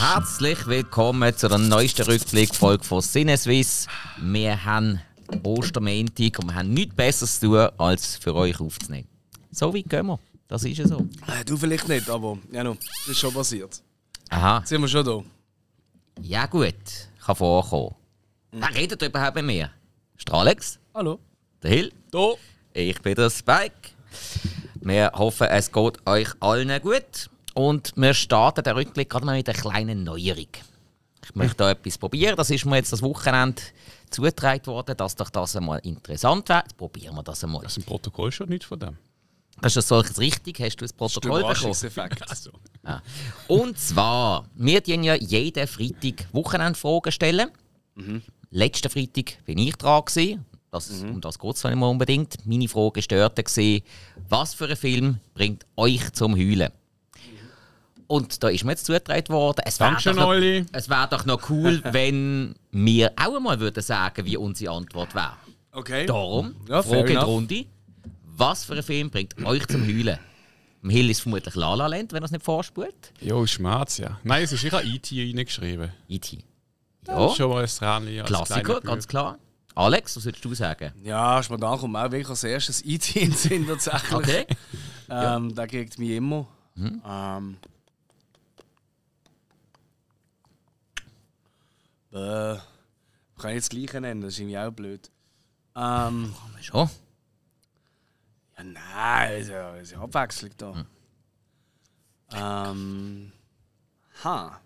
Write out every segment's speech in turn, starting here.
Herzlich willkommen zu der neuesten Rückblickfolge von Sinneswiss. Wir haben Ostermäntig und wir haben nichts Besseres zu tun, als für euch aufzunehmen. So weit gehen wir. Das ist ja so. Äh, du vielleicht nicht, aber ja, no, das ist schon passiert. Aha. Jetzt sind wir schon da. Ja gut, kann vorkommen. Wer redet überhaupt mit mir? Ist der Alex? Hallo. Der Hill? Da. Ich bin der Spike. Wir hoffen, es geht euch allen gut. Und wir starten den Rückblick gerade mal mit einer kleinen Neuerung. Ich möchte da etwas probieren. Das ist mir jetzt das Wochenende zugetragen worden, dass doch das einmal interessant wäre. Jetzt probieren wir das einmal. Das ist im Protokoll schon nicht von dem. Ist das solches richtig? Hast du das Protokoll bekommen? Also. Ja. Und zwar, wir tun ja jeden Freitag Wochenendfragen stellen. Letzten Freitag bin ich dran. Gewesen. Das, Um das geht es nicht mehr unbedingt. Meine Frage war dort, gewesen, was für ein Film bringt euch zum Heulen? Und da ist mir jetzt zugetragen worden, es wäre doch, noch- es wär doch noch cool, wenn wir auch einmal würden sagen, wie unsere Antwort wäre. Okay. Darum, Ja, Frage in. Runde. Was für ein Film bringt euch zum Heulen? Im Hill ist vermutlich La La Land, wenn er es nicht vorspult. Jo, Schmerz, ja. Nein, es ist ich habe IT reingeschrieben. E.T. Ja. Ja, Schon mal ein Tränchen Klassiker, ganz klar. Alex, was würdest du sagen? Ja, spontan kommt mir auch wirklich als erstes IT in Sinn tatsächlich. Okay. Ähm, Der kriegt mich immer. Ähm. Bäh. Kann ich jetzt das gleiche nennen, das ist irgendwie auch blöd. Ähm. Schon. Ja, nein, ist ja, ist ja Abwechslung da. Ähm. Ha.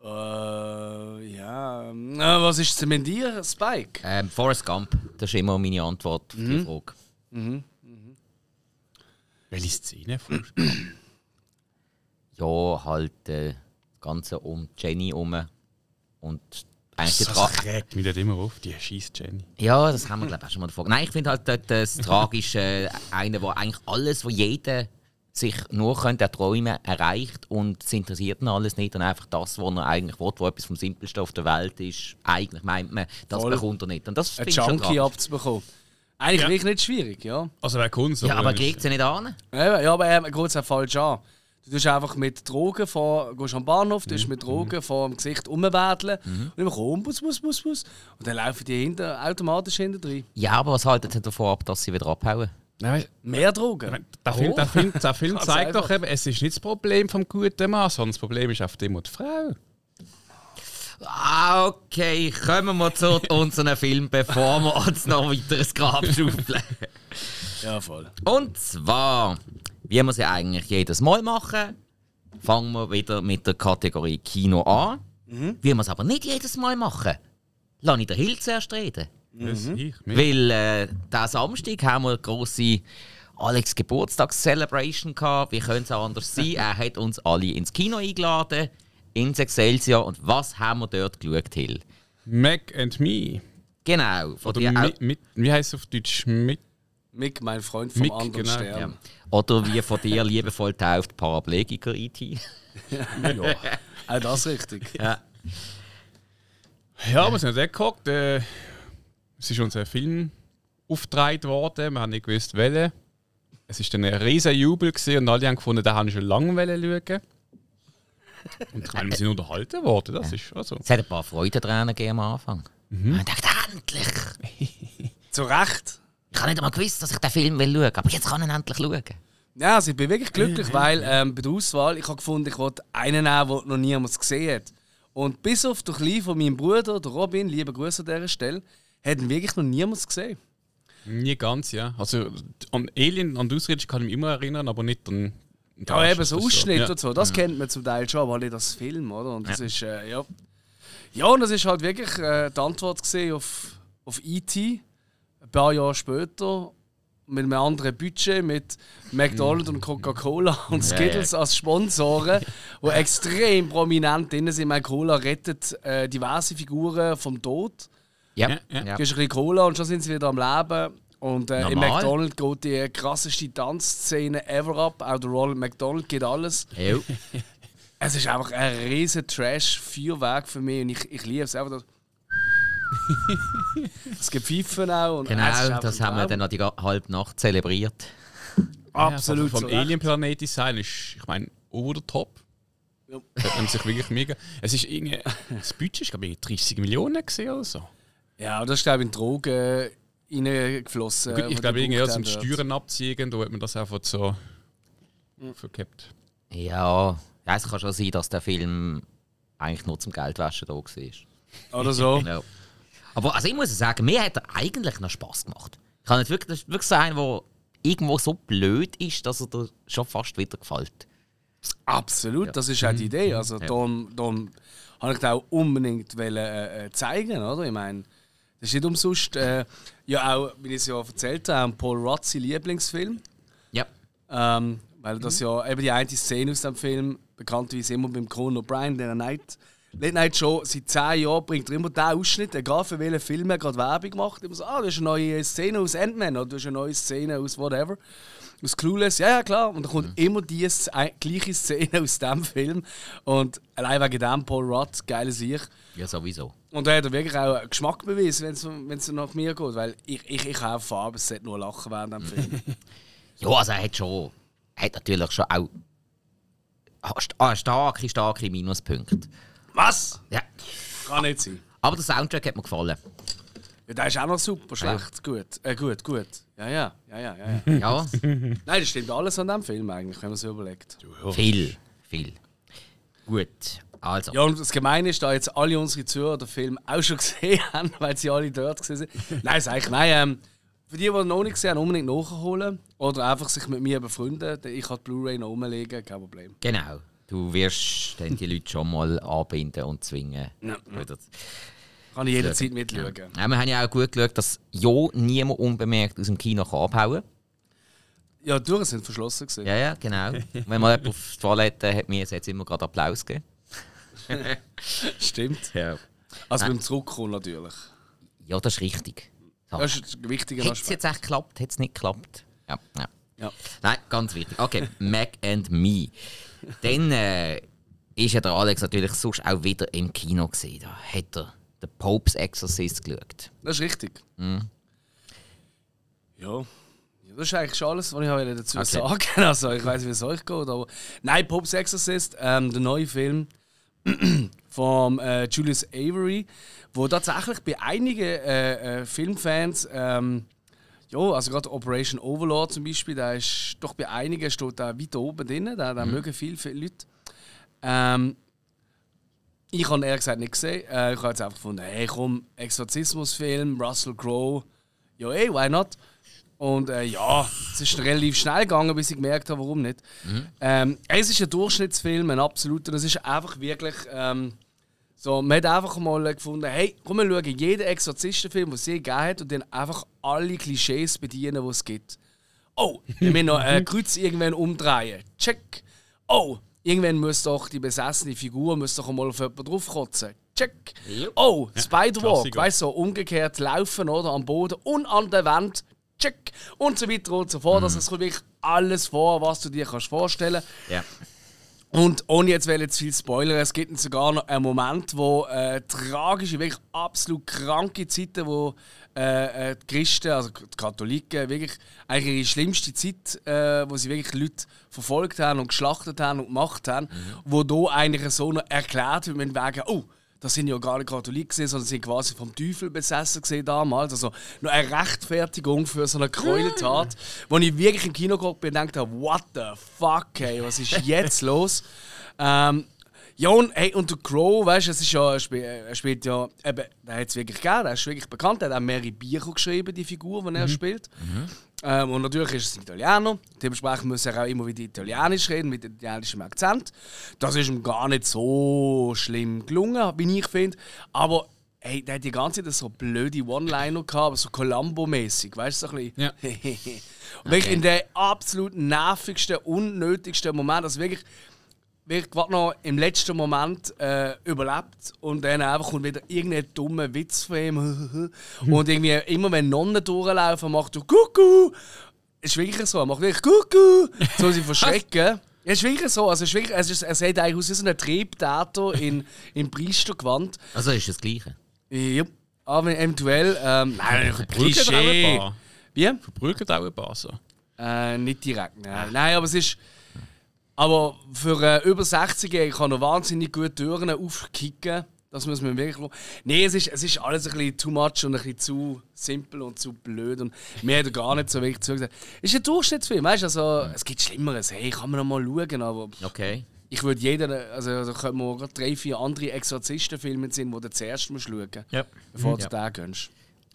Äh, ja. äh, was ist zu dir, Spike? Ähm, Forrest Gump, das ist immer meine Antwort auf die Frage. Welche Szene? Ja, halt äh, das Ganze um Jenny herum. Und eigentlich Das regt mich nicht immer auf, die scheiß Jenny. Ja, das haben wir glaube ich auch schon mal davon. Nein, ich finde halt dort das Tragische, äh, einer, der eigentlich alles, was jeder sich nur könnte erträumen, erreicht und es interessiert ihn alles nicht und einfach das, was er eigentlich will, was etwas vom Simpelsten auf der Welt ist, eigentlich meint man, das Voll. bekommt er nicht. Und das Ein Junkie abzubekommen. Eigentlich wirklich nicht schwierig, ja. Also wer Kunst, Ja, aber kriegt sie nicht an? Ja, ja, aber er geht es auch falsch an. Du tust einfach mit Drogen vor, gehst am Bahnhof, du tust mit Drogen vor dem Gesicht umwedeln und immer komm, bus, bus, bus, bus. Und dann laufen die hinter, automatisch hinter drin. Ja, aber was haltet ihr davon ab, dass sie wieder abhauen? Nein, Mehr Drogen. der Film, der Film, der Film zeigt doch eben, es ist nicht das Problem vom guten Mann, sondern das Problem ist auf dem und die Frau. Ah, okay, kommen wir zu unserem Film, bevor wir uns noch weiter ins Grab schaufeln. Ja, voll. Und zwar, wie wir es ja eigentlich jedes Mal machen, fangen wir wieder mit der Kategorie Kino an. Wie wir es aber nicht jedes Mal machen, lasse ich den Hill zuerst reden. Das ich. Weil äh, diesen Samstag haben wir eine grosse Alex Geburtstags-Celebration gehabt. Wie könnte es auch anders sein? Er hat uns alle ins Kino eingeladen, ins Excelsior. Und was haben wir dort geschaut, Hill? Mac and Me. Genau, von Oder dir auch, mit, mit, wie heißt es auf Deutsch? Mit, Mick, mein Freund vom Mick, anderen genau. Stern. ja. Oder wie von dir liebevoll tauft, Paraplegiker E IT. Ja. Auch das richtig. Ja. Ja, wir sind dort geguckt. Äh, es ist unser Film aufgetragen worden. Wir haben nicht gewusst, welchen. Es war dann ein riesiger Jubel gewesen und alle haben gefunden, den haben schon lange wollen schauen. Und ich meine, wir sind unterhalten worden. Das ist also. Es hat ein paar Freudentränen gegeben am Anfang. Und ich dachte, endlich! Zu Recht. Ich habe nicht einmal gewusst, dass ich den Film will schauen aber jetzt kann ich ihn endlich schauen. Ja, also ich bin wirklich glücklich, weil ähm, bei der Auswahl, ich habe gefunden, ich wollte einen nehmen, den noch niemand gesehen hat. Und bis auf den Kleinen von meinem Bruder, der Robin, liebe Grüße an dieser Stelle, hat ihn wirklich noch niemand gesehen. Nie ganz, ja. Also an Alien, an die Ausrede kann ich mich immer erinnern, aber nicht an. Ja, eben so Ausschnitte Ja. und so, das kennt man zum Teil schon, aber nicht als Film, oder? Und das ist, äh, ja. Ja, und das ist halt wirklich äh, die Antwort gesehen auf, auf E.T. Ein paar Jahre später, mit einem anderen Budget, mit McDonald's und Coca-Cola und Skittles als Sponsoren, die extrem prominent drin sind. Meine Cola rettet äh, diverse Figuren vom Tod. Ja, Ja, ja. ja. Gibst ein bisschen Cola und schon sind sie wieder am Leben. Und äh, im. McDonald's geht die krasseste Tanzszene ever ab. Auch der Ronald McDonald geht alles. Es ist einfach ein riesen Trash-Feuerwerk für mich und ich, ich liebe es einfach. Das es gibt Pfeifen auch. Und Genau, das haben wir dann noch die halbe Nacht zelebriert. Absolut. vom zu Recht. Alien Planet Design ist, ich meine, over the top. Ja. Da haben sich wirklich mega. Es ist irgendwie. Das Budget ist, glaube ich, 30 Millionen gesehen oder so. Ja, das ist, glaube ich, in Drogen äh, reingeflossen. Gut, ich glaube, irgendwie zum. Steuern abziehen, da hat man das einfach so verkippt. Ja, ja, es kann schon sein, dass der Film eigentlich nur zum Geldwaschen da war. Oder so. Ja. Aber also ich muss sagen, mir hat er eigentlich noch Spass gemacht. Ich kann nicht wirklich, wirklich so ein, der irgendwo so blöd ist, dass er dir schon fast wieder gefällt. Absolut, das ist auch die Idee. Also, darum, darum habe ich das auch unbedingt wollen, äh, äh, zeigen. Oder? Ich meine, das ist nicht umsonst. Äh, ja, auch, wie ich es ja erzählt habe, Paul sein Lieblingsfilm. Ja. Ähm, weil das ja eben die eine Szene aus dem Film bekanntlich immer beim Conan O'Brien, der Night, Late Night Show, seit 10 Jahren bringt er immer den Ausschnitt, egal für welchen Film er gerade Werbung macht. Immer so, ah, das ist eine neue Szene aus Ant-Man oder das ist eine neue Szene aus whatever. Aus Clueless, ja, ja, klar. Und dann kommt immer die ein- gleiche Szene aus dem Film. Und allein wegen dem Paul Rudd, geile Sicht. Ja, sowieso. Und da hat er wirklich auch einen Geschmack bewiesen, wenn es nach mir geht. Weil ich, ich, ich habe Farbe, es sollte nur lachen während dem Film. Ja, also er hat schon, er hat natürlich schon auch ah, ah, starke, starke Minuspunkte. Was? Ja. Kann nicht sein. Aber der Soundtrack hat mir gefallen. Ja, der ist auch noch super schlecht. Gut, äh, gut, gut. Ja, ja, ja, ja, ja. ja. Ja, Nein, das stimmt alles an dem Film eigentlich, wenn man so überlegt. viel, viel. Gut, also. Ja, und das Gemeine ist, da jetzt alle unsere Zuhörer den Film auch schon gesehen haben, weil sie alle dort gesehen sind. Nein, sag ich, nein, ähm, für die, die noch nicht gesehen haben, unbedingt nachholen. Oder einfach sich mit mir befreunden. Ich kann die Blu-ray noch rumlegen, kein Problem. Genau. Du wirst dann die Leute schon mal anbinden und zwingen. Ja. Kann ich jederzeit mitschauen. Ja, wir haben ja auch gut geschaut, dass ja niemand unbemerkt aus dem Kino kann abhauen Ja, die Türen sind verschlossen gewesen. Ja, ja, genau. Wenn man jemand auf die Toilette hat, mir jetzt immer gerade Applaus gegeben. Stimmt. Ja. Also beim Zurückkommen natürlich. ja, das ist richtig. So. Das ist ein wichtiger Hat es jetzt echt geklappt? Hat es nicht geklappt? Ja, ja. Ja. Nein, ganz wichtig. Okay, Mac and Me. Dann äh, ist ja der Alex natürlich sonst auch wieder im Kino gesehen. Da hat er den Pope's Exorcist geschaut. Das ist richtig. Mhm. Ja. Das ist eigentlich schon alles, was ich wollte dazu Okay. sagen Also, ich weiß, wie es euch geht. Aber nein, Pope's Exorcist, ähm, der neue Film von äh, Julius Avery, wo tatsächlich bei einigen äh, äh, Filmfans, ähm, ja, also gerade Operation Overlord zum Beispiel, da ist doch bei einigen steht da weit oben drin, da, da mögen viele, viele Leute. Ähm, ich habe ehrlich gesagt nicht gesehen. Äh, ich habe jetzt einfach gefunden, hey komm, Exorzismusfilm, Russell Crowe, ja ey, why not? Und äh, ja, es ist relativ schnell gegangen, bis ich gemerkt habe, warum nicht. Ähm, es ist ein Durchschnittsfilm, ein absoluter. Es ist einfach wirklich ähm, so, man hat einfach mal gefunden, hey, komm, wir schauen jeden Exorzistenfilm, den es je gegeben hat und dann einfach alle Klischees bedienen, die es gibt. Oh, wir müssen noch ein Kreuz irgendwann umdrehen. Check. Oh, irgendwann muss doch die besessene Figur muss doch mal auf jemanden draufkotzen. Check. Oh, Spider-Walk, weißt du, so umgekehrt laufen oder am Boden und an der Wand. Check. Und so weiter und so fort. Also es kommt wirklich alles vor, was du dir kannst vorstellen Ja. Und ohne jetzt will jetzt viel Spoiler, es gibt sogar noch einen Moment, wo äh, tragische, wirklich absolut kranke Zeiten, wo äh, äh, die Christen, also die Katholiken, wirklich eigentlich ihre schlimmste Zeit, äh, wo sie wirklich Leute verfolgt haben und geschlachtet haben und gemacht haben, wo da eigentlich so noch erklärt wird, wegen, oh, das sind ja gar nicht Katholiken, sondern sind quasi vom Teufel besessen gewesen damals. Also noch eine Rechtfertigung für so eine Gräueltat, wo ich wirklich im Kino geguckt bin und gedacht habe, what the fuck, hey, was ist jetzt los? Ähm, ja, und, hey, und der Crow, weißt du, es ist ja, er spielt, er spielt ja, eben, der hat es wirklich gegeben, der ist wirklich bekannt, er hat auch mehrere Bücher geschrieben, die Figur, die er spielt. Ähm, und natürlich ist es ein Italiener, dementsprechend muss er auch immer wieder Italienisch reden, mit italienischem Akzent. Das ist ihm gar nicht so schlimm gelungen, wie ich finde. Aber hey, der hat die ganze Zeit so blöde One-Liner gehabt, aber so Columbo-mäßig, weißt du, so ein bisschen. Ja. und wirklich in den absolut nervigsten, unnötigsten Moment, also wirklich wird gerade noch im letzten Moment äh, überlebt und dann einfach kommt wieder irgendein dummer Witz von ihm. und irgendwie immer wenn Nonnen durchlaufen, macht er Kuckuck. Ist wirklich so, er macht wirklich Kuckuck, so sie verschrecken. Ja, ist wirklich so. Also, ist wirklich, es, ist, es sieht eigentlich aus wie so ein Triebtäter in, in Priestergewand. Also ist das Gleiche. Ja, aber eventuell. Ähm, nein, Verprügelt auch ein Klischee. paar. Wie? Verprügelt auch ein paar so. Äh, nicht direkt, nein. Nein, aber es ist. Aber für äh, über 60-Jährige kann er wahnsinnig gut Türen aufkicken. Das muss man wirklich. Nein, es ist, es ist alles ein bisschen too much und ein bisschen zu simpel und zu blöd. Und mir hat er gar nicht so wirklich zugesagt. Es ist ein Durchschnittsfilm, weißt du? Also, es gibt Schlimmeres. Hey, kann man noch mal schauen, aber Okay. ich würde jeden. Also, da können wir drei, vier andere Exorzistenfilme sehen, die du zuerst musst schauen musst, Ja. bevor du Ja. den gönnst.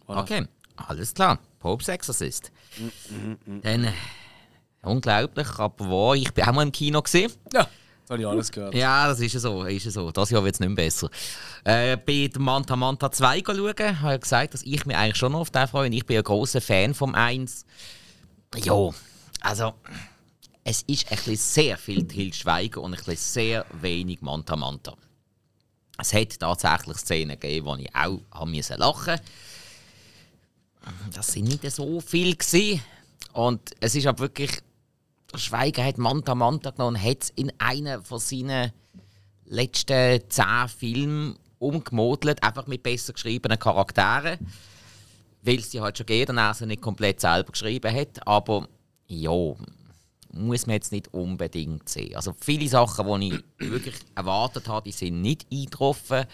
Voilà. Okay, alles klar. Pope's Exorcist. Dann, äh, unglaublich, aber wo, ich bin auch mal im Kino gesehen. Ja, das habe ich alles gehört. Ja, das ist ja so, ist ja so. Das Jahr wird es nicht mehr besser. Äh, bei Manta Manta 2 schauen, habe ich gesagt, dass ich mich eigentlich schon noch auf den freue. Ich bin ein großer Fan vom 1. Ja, also, es ist ein bisschen sehr viel Til Schweiger und ein bisschen sehr wenig Manta Manta. Es hat tatsächlich Szenen gegeben, wo ich auch haben müssen lachen Das sind nicht so viel gewesen. Und es ist aber wirklich Schweiger hat Manta Manta genommen und hat es in einen von seinen letzten zehn Filmen umgemodelt, einfach mit besser geschriebenen Charakteren. Weil es die halt schon geht und er sie nicht komplett selber geschrieben hat. Aber ja, muss man jetzt nicht unbedingt sehen. Also viele Sachen, die ich wirklich erwartet habe, die sind nicht eingetroffen.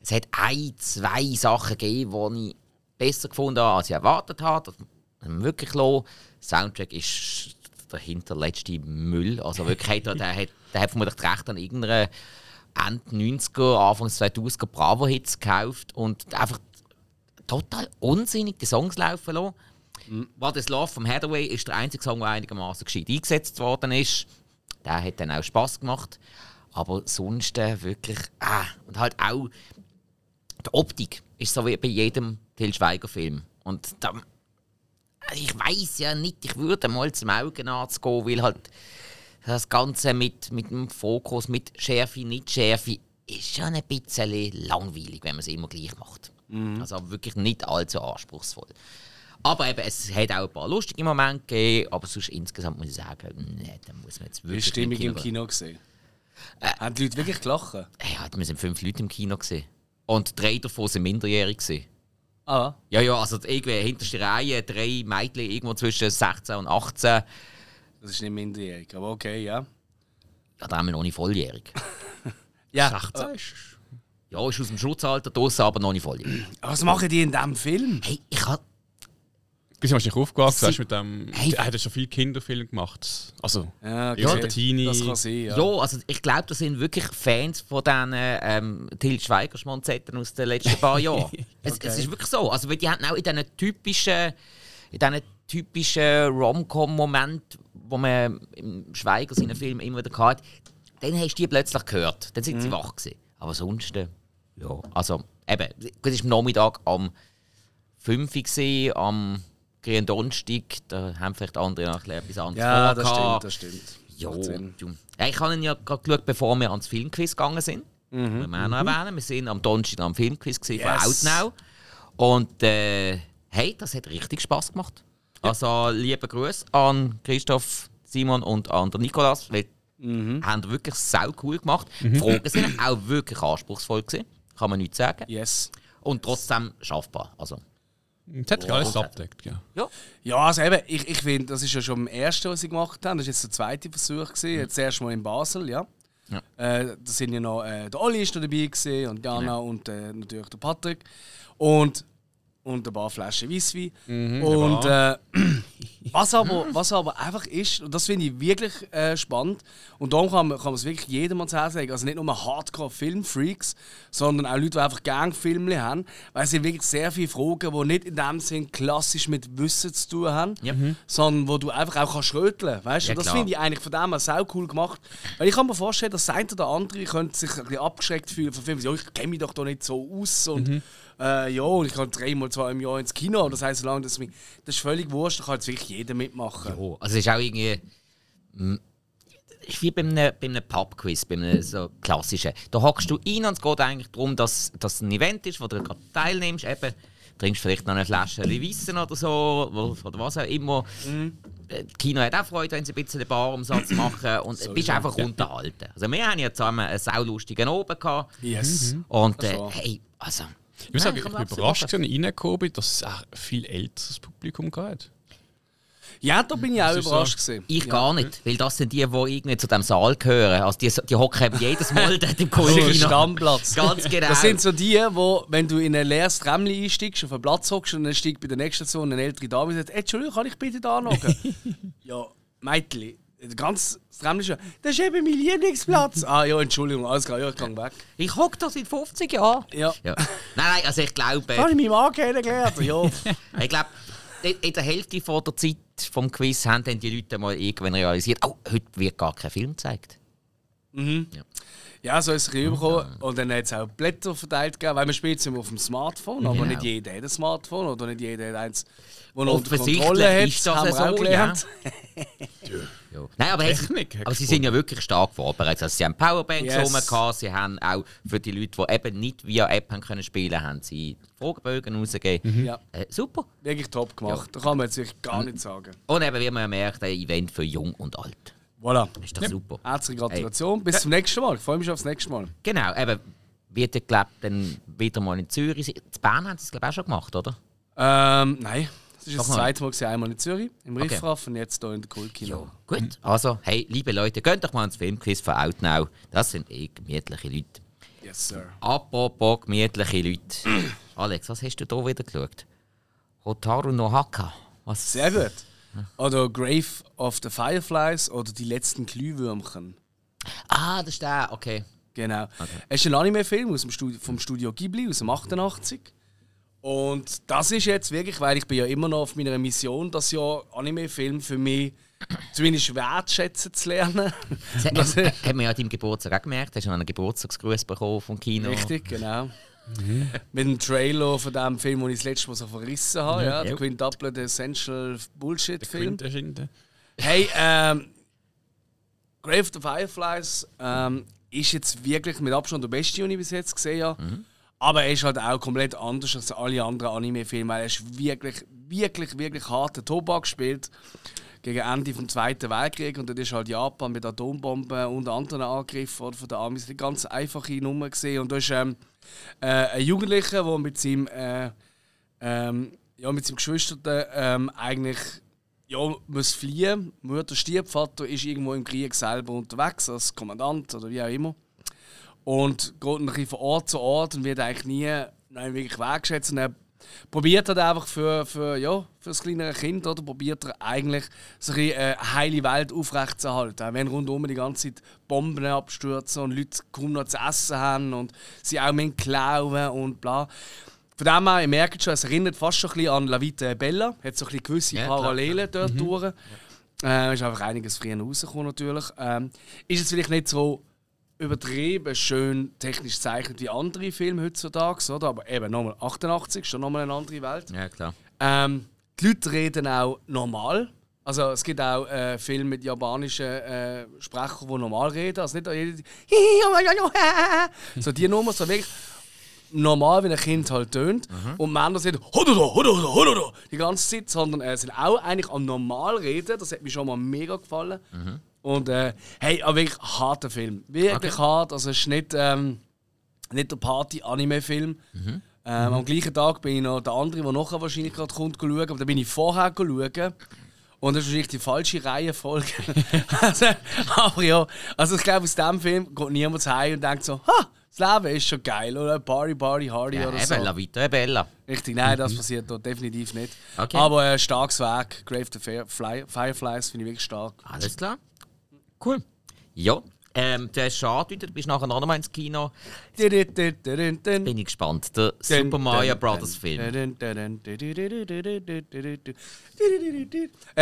Es hat ein, zwei Sachen gegeben, die ich besser gefunden habe, als ich erwartet habe. Das wirklich. Der Soundtrack ist der hinterletzte Müll. Also wirklich, hat er- der, hat, der hat vermutlich das Recht an irgendeiner Ende 90er, Anfang 2000er Bravo-Hits gekauft und einfach total unsinnig die Songs laufen lassen. What is Love vom Hathaway ist der einzige Song, der einigermaßen gescheit eingesetzt worden ist. Der hat dann auch Spaß gemacht. Aber sonst äh, wirklich. Ah, und halt auch die Optik ist so wie bei jedem Til Schweiger-Film. Und da, ich weiß ja nicht, ich würde mal zum Augenarzt gehen, weil halt das Ganze mit, mit dem Fokus, mit Schärfe, nicht Schärfe, ist schon ein bisschen langweilig, wenn man es immer gleich macht. Also wirklich nicht allzu anspruchsvoll. Aber eben, es hat auch ein paar lustige Momente gegeben, aber sonst insgesamt muss ich sagen, nee, da muss man jetzt Wie wirklich die Stimmung im. Kino gesehen? Haben die Leute wirklich gelacht? Ja, wir sind fünf Leute im Kino gesehen. Und drei davon sind minderjährig gewesen. Ah, Ja, ja, also irgendwie hinterste Reihe, drei Mädchen irgendwo zwischen 16 und 18. das ist nicht minderjährig, aber okay, ja. Ja, da haben wir noch nicht volljährig. Ja, 18 ist. Ja, ist aus dem Schutzalter draussen, aber noch nicht volljährig. was machen die in diesem Film? Hey, ich hab. Bist du wahrscheinlich aufgewachsen, Sie- hast mit dem. Hey. Er hat ja schon viele Kinderfilme gemacht. Also, Ja, Teenie. Das kann sein, ja. Ja, also ich glaube, das sind wirklich Fans von diesen ähm, Til Schweiger-Schmonzetten aus den letzten paar Jahren. es, es ist wirklich so. Also, weil die haben auch in diesen typischen, in diesen typischen Rom-Com-Moment, wo man im Schweiger seinen Film immer wieder hatte, dann hast du die plötzlich gehört. Dann sind sie wach gewesen. Aber sonst, äh, ja, also eben, das war am Nachmittag am 5 Uhr, am Grünen Donnerstag, da haben vielleicht andere noch ein bisschen etwas anderes Ja, das stimmt, das stimmt. Ja, ja, ich habe ihn ja gerade geschaut, bevor wir ans Filmquiz gegangen sind. Mhm. Auch noch erwähnen. Wir sind am Donnerstag am Filmquiz Yes. von Outnow. Und äh, hey, das hat richtig Spaß gemacht. Also, liebe Grüße an Christoph, Simon und an den Nikolas. Weil Mhm. Haben wirklich sau cool gemacht. Die Fragen sind auch wirklich anspruchsvoll gewesen. Kann man nicht sagen. Yes. Und trotzdem schaffbar. Also, das hat sich alles abdeckt, ja. ja. Ja, also eben, ich, ich finde, das ist ja schon das erste, was sie gemacht haben. Das war jetzt der zweite Versuch. Gewesen. Jetzt das erste Mal in Basel, ja. Ja. Äh, da sind ja noch, äh, der Olli ist noch dabei gewesen, und Jana Genau. und äh, natürlich der Patrick. Und, und ein paar Flaschen Weisswein. Mhm, und äh, was, aber, was aber einfach ist, und das finde ich wirklich äh, spannend, und darum kann man, kann man es wirklich jedem ans Herz legen, also nicht nur Hardcore-Filmfreaks, sondern auch Leute, die einfach gerne Filme haben, weil es sind wirklich sehr viele Fragen, die nicht in dem Sinn klassisch mit Wissen zu tun haben, Ja. sondern wo du einfach auch kannst röteln weißt du? Ja, Und das finde ich eigentlich von dem her sau cool gemacht. Weil ich kann mir vorstellen, dass das eine oder andere könnte sich ein bisschen abgeschreckt fühlen von Filmen. Ja, ich kenne mich doch da nicht so aus und äh, ja, und ich kann dreimal, zwei im Jahr ins Kino. Das heisst, solange das, mich, das ist völlig wurscht, da kann jetzt wirklich jeder mitmachen. Oh, also es ist auch irgendwie. mm, ist wie bei einem, bei einem Pub-Quiz, bei einem so klassischen. Da hockst du rein und es geht eigentlich darum, dass das ein Event ist, wo du gerade teilnimmst. Eben, trinkst vielleicht noch eine Flasche Wissen oder so, oder was auch immer. Mhm. Das Kino hat auch Freude, wenn sie ein bisschen den Barumsatz machen und so bist einfach ja. unterhalten. Also wir haben ja zusammen einen saulustigen Oben gehabt. Yes. Und äh, hey, also... Ich muss sagen, ich bin überrascht, dass ich reingekommen dass es auch viel älteres Publikum geht. Ja, da bin ich auch überrascht. So. Ich ja. gar nicht, weil das sind die, die irgendwie zu dem Saal gehören. Also die, die hocken jedes Mal dort im Kino. Stammplatz. Ganz genau. Das sind so die, wo, wenn du in ein leeres Tramli einsteigst, auf einen Platz hockst und dann steigt bei der nächsten Station eine ältere Dame und sagt, Entschuldigung, kann ich bitte da noch? ja, Meitli. Ganz schon. Das ist eben mein Lieblingsplatz. ah ja, Entschuldigung, alles klar, ja, ich gehe weg. Ich hocke da seit 50 Jahren. Ja. ja. Nein, nein, also ich glaube... Habe ich meinen Mann kennengelernt? Ja. ich glaube, in der Hälfte von der Zeit vom Quiz haben dann die Leute mal irgendwann realisiert, oh, heute wird gar kein Film gezeigt. Mhm. Ja. ja, so ist es rübergekommen. Und dann hat es auch Blätter verteilt gegeben, weil man spielt es immer auf dem Smartphone, aber genau. nicht jeder hat ein Smartphone oder nicht jeder hat eins, das noch unter Kontrolle hat. Ist das haben wir so, auch gelernt. Ja. Ja. Nein, aber, Technik, aber sie sind ja wirklich stark vorbereitet. Also sie haben Powerbanks yes. rum, sie haben auch für die Leute, die eben nicht via App haben können spielen haben sie Fragebögen rausgegeben. Mhm. Ja. Äh, super. Wirklich top gemacht. Ja. Da kann man jetzt gar nicht sagen. Und eben, wie man ja merkt, ein Event für jung und alt. Voilà. Ist doch ja. super. Herzliche Gratulation. Hey. Bis zum nächsten Mal. Ich freue mich aufs nächste Mal. Genau, eben wird ihr, glaube dann wieder mal in Zürich. In Bern haben sie es, glaube ich, auch schon gemacht, oder? Ähm, nein. Das ist das zweite Mal, einmal in Zürich, im Riffraff okay. und jetzt hier in der Kultkino. Ja, gut, also, hey, liebe Leute, geht doch mal ins Filmquiz von Outnow. Das sind eh gemütliche Leute. Yes, sir. Apropos gemütliche Leute. Alex, was hast du da wieder geschaut? Hotaru no Haka. Was? Sehr gut. Oder Grave of the Fireflies oder Die letzten Glühwürmchen. Ah, das ist der, okay. Genau. Okay. Es ist ein Anime-Film vom Studio Ghibli aus dem 88. Und das ist jetzt wirklich, weil ich bin ja immer noch auf meiner Mission, das Jahr Anime-Film für mich zumindest wertschätzen zu lernen. Das hat man ja an deinem Geburtstag auch gemerkt. Hast du einen Geburtstagsgruß bekommen vom Kino? Richtig, genau. Mhm. Mit dem Trailer von dem Film, den ich das letzte Mal so verrissen habe. Ja, ja, der Quintuple, der Essential Bullshit-Film. Hey, ähm, Grave of the Fireflies ähm, ist jetzt wirklich mit Abstand der beste, den ich bis jetzt gesehen habe. Mhm. Aber er ist halt auch komplett anders als alle anderen Anime-Filme. Er ist wirklich, wirklich, wirklich harter Tobak gespielt gegen Ende des Zweiten Weltkriegs. Und dann ist halt Japan mit Atombomben und anderen Angriffen von der Amis eine ganz einfache Nummer gesehen. Und da ist ähm, äh, ein Jugendlicher, der mit seinem, äh, ähm, ja, mit seinem Geschwister ähm, eigentlich ja, muss fliehen. Mutter stirbt, Vater ist irgendwo im Krieg selber unterwegs als Kommandant oder wie auch immer. Und geht ein bisschen von Ort zu Ort und wird eigentlich nie nein, wirklich wertgeschätzt. Und er probiert halt einfach für, für, ja, für das kleinere Kind, oder probiert er eigentlich so eine äh, heile Welt aufrechtzuerhalten. Auch wenn rundum die ganze Zeit Bomben abstürzen und Leute kaum noch zu essen haben und sie auch mit klauen und bla. Von dem her, ihr merkt schon, es erinnert fast schon ein bisschen an La Vita Bella. Hat so ein bisschen gewisse ja, Parallelen klar. dort mhm. durch. Äh, ist einfach einiges früher rausgekommen natürlich. Ähm, ist es vielleicht nicht so übertrieben schön technisch zeichnet wie andere Filme heutzutage, oder? Aber eben nochmal 88, schon nochmal eine andere Welt. Ja, klar. Ähm, die Leute reden auch normal. Also es gibt auch äh, Filme mit japanischen äh, Sprechern, die normal reden. Also nicht jeder so die Nummer, so wirklich normal, wie ein Kind halt tönt. Mhm. Und Männer sind die ganze Zeit, sondern äh, sind auch eigentlich am normal reden. Das hat mir schon mal mega gefallen. Mhm. Und äh, hey, aber wirklich harter Film. Wirklich okay. hart. Also es ist nicht, ähm, nicht der Party-Anime-Film. Mhm. Ähm, mhm. Am gleichen Tag bin ich noch der andere, der nachher wahrscheinlich gerade kommt, schauen. Aber da bin ich vorher schauen. Und das ist wahrscheinlich die falsche Reihenfolge. also, aber ja, also ich glaube, aus diesem Film geht niemand heim und denkt so, ha, das Leben ist schon geil, oder? Party, Party, Hardy ja, oder so. La Vita è Bella. Richtig, nein, das mhm. passiert dort definitiv nicht. Okay. Aber ein äh, starkes Werk, Grave the Fireflies, finde ich wirklich stark. Alles klar. Cool. Ja, ähm, der ist schade wieder, du bist nachher noch einmal ins Kino. Bin ich gespannt. Der Super Mario Brothers Film. Äh,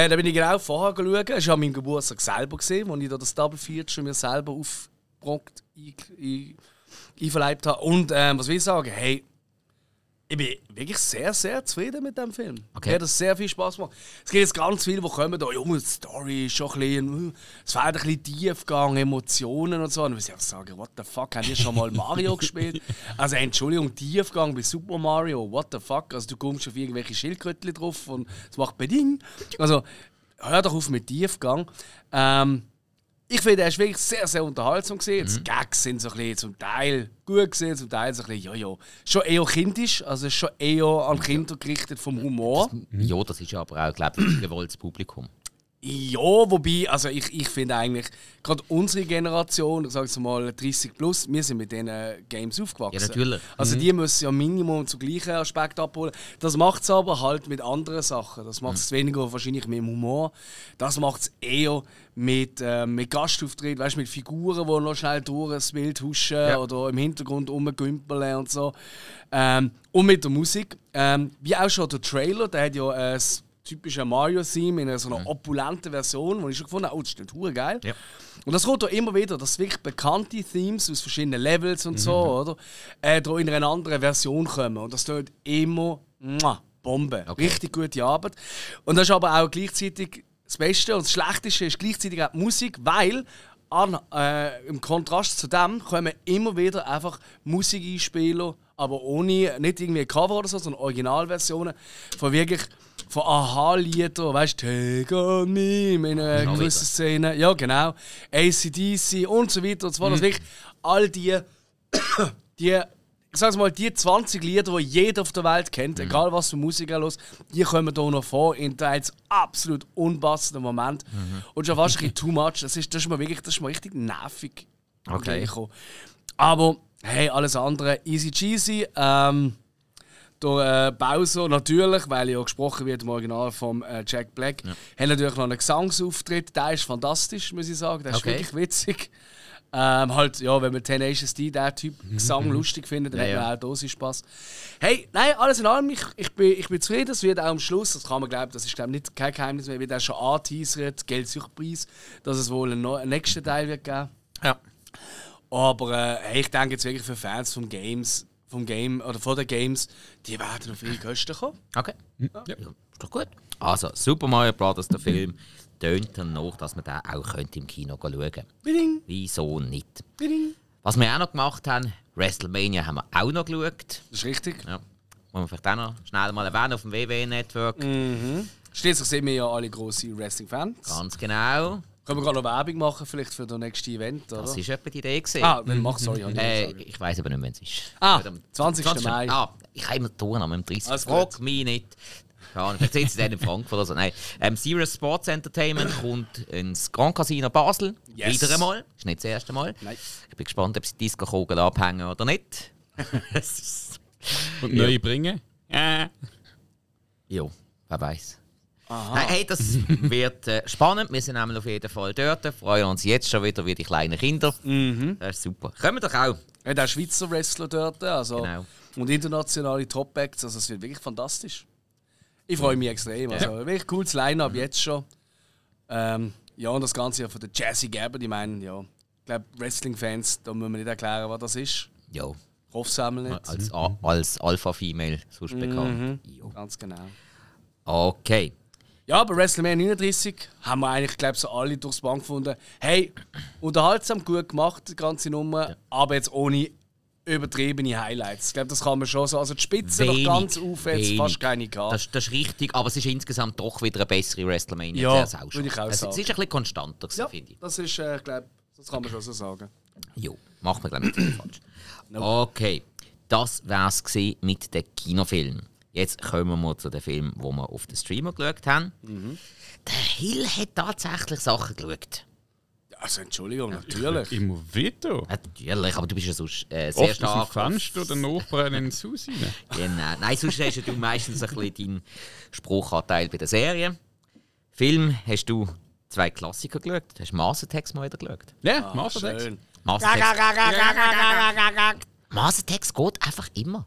da bin ich genau vorher geschaut. Es war an meinem Geburtstag selber, gesehen, wo ich da das Double Feature mir selber aufgebrockt einverleibt habe. Und ähm, was will ich sagen? Hey, Ich bin wirklich sehr, sehr zufrieden mit dem Film. Okay. Mir hat das sehr viel Spaß gemacht. Es gibt jetzt ganz viele, die kommen, da, Junge, die Story ist schon ein bisschen, es fehlt ein bisschen Tiefgang, Emotionen und so. Und ich sagen, what the fuck, haben die schon mal Mario gespielt? Also, Entschuldigung, Tiefgang bei Super Mario, what the fuck? Also, du kommst auf irgendwelche Schildkrötchen drauf und es macht Beding. Also, hör doch auf mit Tiefgang. Ähm, ich finde, er ist wirklich sehr, sehr unterhaltsam gesehen. Die Gags sind so ein bisschen zum Teil gut gesehen, zum Teil so ein bisschen, ja. Schon eher kindisch, also schon eher an Kinder gerichtet vom Humor. Ja, das ist ja aber auch, glaube ich, ein gewolltes Publikum. Ja, wobei, also ich, ich finde eigentlich, gerade unsere Generation, ich sage jetzt mal 30 plus, wir sind mit diesen Games aufgewachsen. Ja, natürlich. Also die müssen ja Minimum zu gleichen Aspekt abholen. Das macht es aber halt mit anderen Sachen. Das macht es weniger wahrscheinlich mit dem Humor. Das macht es eher mit, äh, mit Gastauftritt, weißt, mit Figuren, die noch schnell durch das Bild huschen Ja. oder im Hintergrund rumgümpeln und so. Ähm, und mit der Musik. Ähm, wie auch schon der Trailer, der hat ja äh, das typische Mario-Theme in so einer opulenten Version, wo ich schon gefunden habe, oh, das ist nicht geil. Ja. Und das kommt auch immer wieder, dass wirklich bekannte Themes aus verschiedenen Levels und so, oder? Äh, da in einer anderen Version kommen. Und das tut immer muah, Bombe. Okay. Richtig gute Arbeit. Und das ist aber auch gleichzeitig das Beste und das Schlechteste ist gleichzeitig auch die Musik, weil an, äh, im Kontrast zu dem kommen immer wieder einfach Musikeinspieler, aber ohne, nicht irgendwie Cover oder so, sondern Originalversionen von wirklich von Aha-Liedern, weißt du, Take on Me, in einer gewissen. Szene, ja genau, ACDC und so weiter und so fort. Also wirklich all die, die, ich sag's mal, die 20 Lieder, die jeder auf der Welt kennt, egal was für Musik er los, die kommen hier noch vor in teils absolut unpassenden Moment und schon fast ein bisschen too much. Das ist, das ist mir wirklich, das ist mir richtig nervig. Okay. Aber hey, alles andere easy cheesy. Ähm, der äh, Bowser natürlich, weil ja gesprochen wird im Original vom äh, Jack Black, hat natürlich noch einen Gesangsauftritt. Der ist fantastisch, muss ich sagen. Der ist Okay. wirklich witzig. Ähm, halt, ja, wenn man Tenacious D, der Typ Gesang lustig findet, dann Mhm. Ja, hat man ja. auch Dosis Spaß. Hey, nein, alles in allem, ich, ich, bin, ich bin zufrieden. Es wird auch am Schluss, das kann man glauben, das ist glaub, nicht kein Geheimnis mehr, wird auch schon angeteasert, Geldsuchtpreis, dass es wohl einen, einen nächsten Teil wird geben. Ja. Aber äh, ich denke jetzt wirklich für Fans vom Games, vom Game oder von den Games, die werden auf ihre Kosten kommen. Okay. Ja. Ist doch gut. Also, Super Mario Bros., der Film, tönt dann noch, dass man den auch könnte im Kino schauen könnte. Wieso nicht? biding. Was wir auch noch gemacht haben, WrestleMania haben wir auch noch geschaut. Das ist richtig. Ja. Wollen wir vielleicht auch noch schnell mal erwähnen auf dem WWE-Network. Schließlich sind wir ja alle grosse Wrestling-Fans. Ganz genau. Können wir gerade noch Werbung machen, vielleicht für das nächste Event, oder? Das war etwa die Idee. Gewesen. ah, dann mach, sorry. ich Äh, ich weiß aber nicht, wann es ist. Ah, Nicht am 20. Mai. Ah, ich habe immer Touren am 30. Alles Frag mich nicht. Keine Ahnung, Vielleicht sehen Sie den in Frankfurt oder so. Nein. Ähm, Serious Sports Entertainment kommt ins Grand Casino Basel. Yes. Wieder einmal. Ist nicht das erste Mal. Nein. Ich bin gespannt, ob sie die Disco-Kugel abhängen oder nicht. Und neue bringen. Ja. jo, wer weiß. Nein, hey, das wird äh, spannend. Wir sind nämlich auf jeden Fall dort. Freuen uns jetzt schon wieder wie die kleinen Kinder. Mhm. Das ist super. Kommen doch auch. Ja, der Schweizer Wrestler dort, also. Genau. Und internationale Top-Acts, also es wird wirklich fantastisch. Ich freue mich extrem. Also, wirklich cooles Line-Up jetzt schon. Ähm, ja, und das Ganze ja von der Jazzy Gabber, ich meine, ja. Ich glaube, Wrestling-Fans, da müssen wir nicht erklären, was das ist. Jo, Ich hoffe es nicht. als, als Alpha-Female sonst Mhm. bekannt. Jo. Ganz genau. Okay. Ja, bei WrestleMania 39 haben wir eigentlich, glaube so alle durchs Bank gefunden. Hey, unterhaltsam, gut gemacht, die ganze Nummer, aber jetzt ohne übertriebene Highlights. Ich glaube, das kann man schon so. Also die Spitze noch Wenig, ganz auf, jetzt fast keine gehabt. Das, das ist richtig, aber es ist insgesamt doch wieder eine bessere WrestleMania Ja, als auch schon. ich auch es, sagen. es ist ein bisschen konstanter, ja, finde ich. das ist, äh, ich glaube, das kann man schon so sagen. Jo, macht man glaube ich nicht falsch. Okay, das wär's gewesen mit den Kinofilmen. Jetzt kommen wir zu den Filmen, die wir auf den Streamer geschaut haben. Mhm. Der Hill hat tatsächlich Sachen geschaut. Also Entschuldigung, natürlich. Immer wieder. Ja, Natürlich, aber du bist ja sonst äh, sehr Oft aus stark. dem Fenster oder Nachbarn ins Haus rein. Genau. Nein, sonst hast ja du meistens ein bisschen deinen Spruchanteil bei der Serie. Film hast du zwei Klassiker geschaut. Du hast Attacks mal wieder geschaut. Ja, Ah, Master Text. schön. Mars Attacks. Mars Attacks geht einfach immer.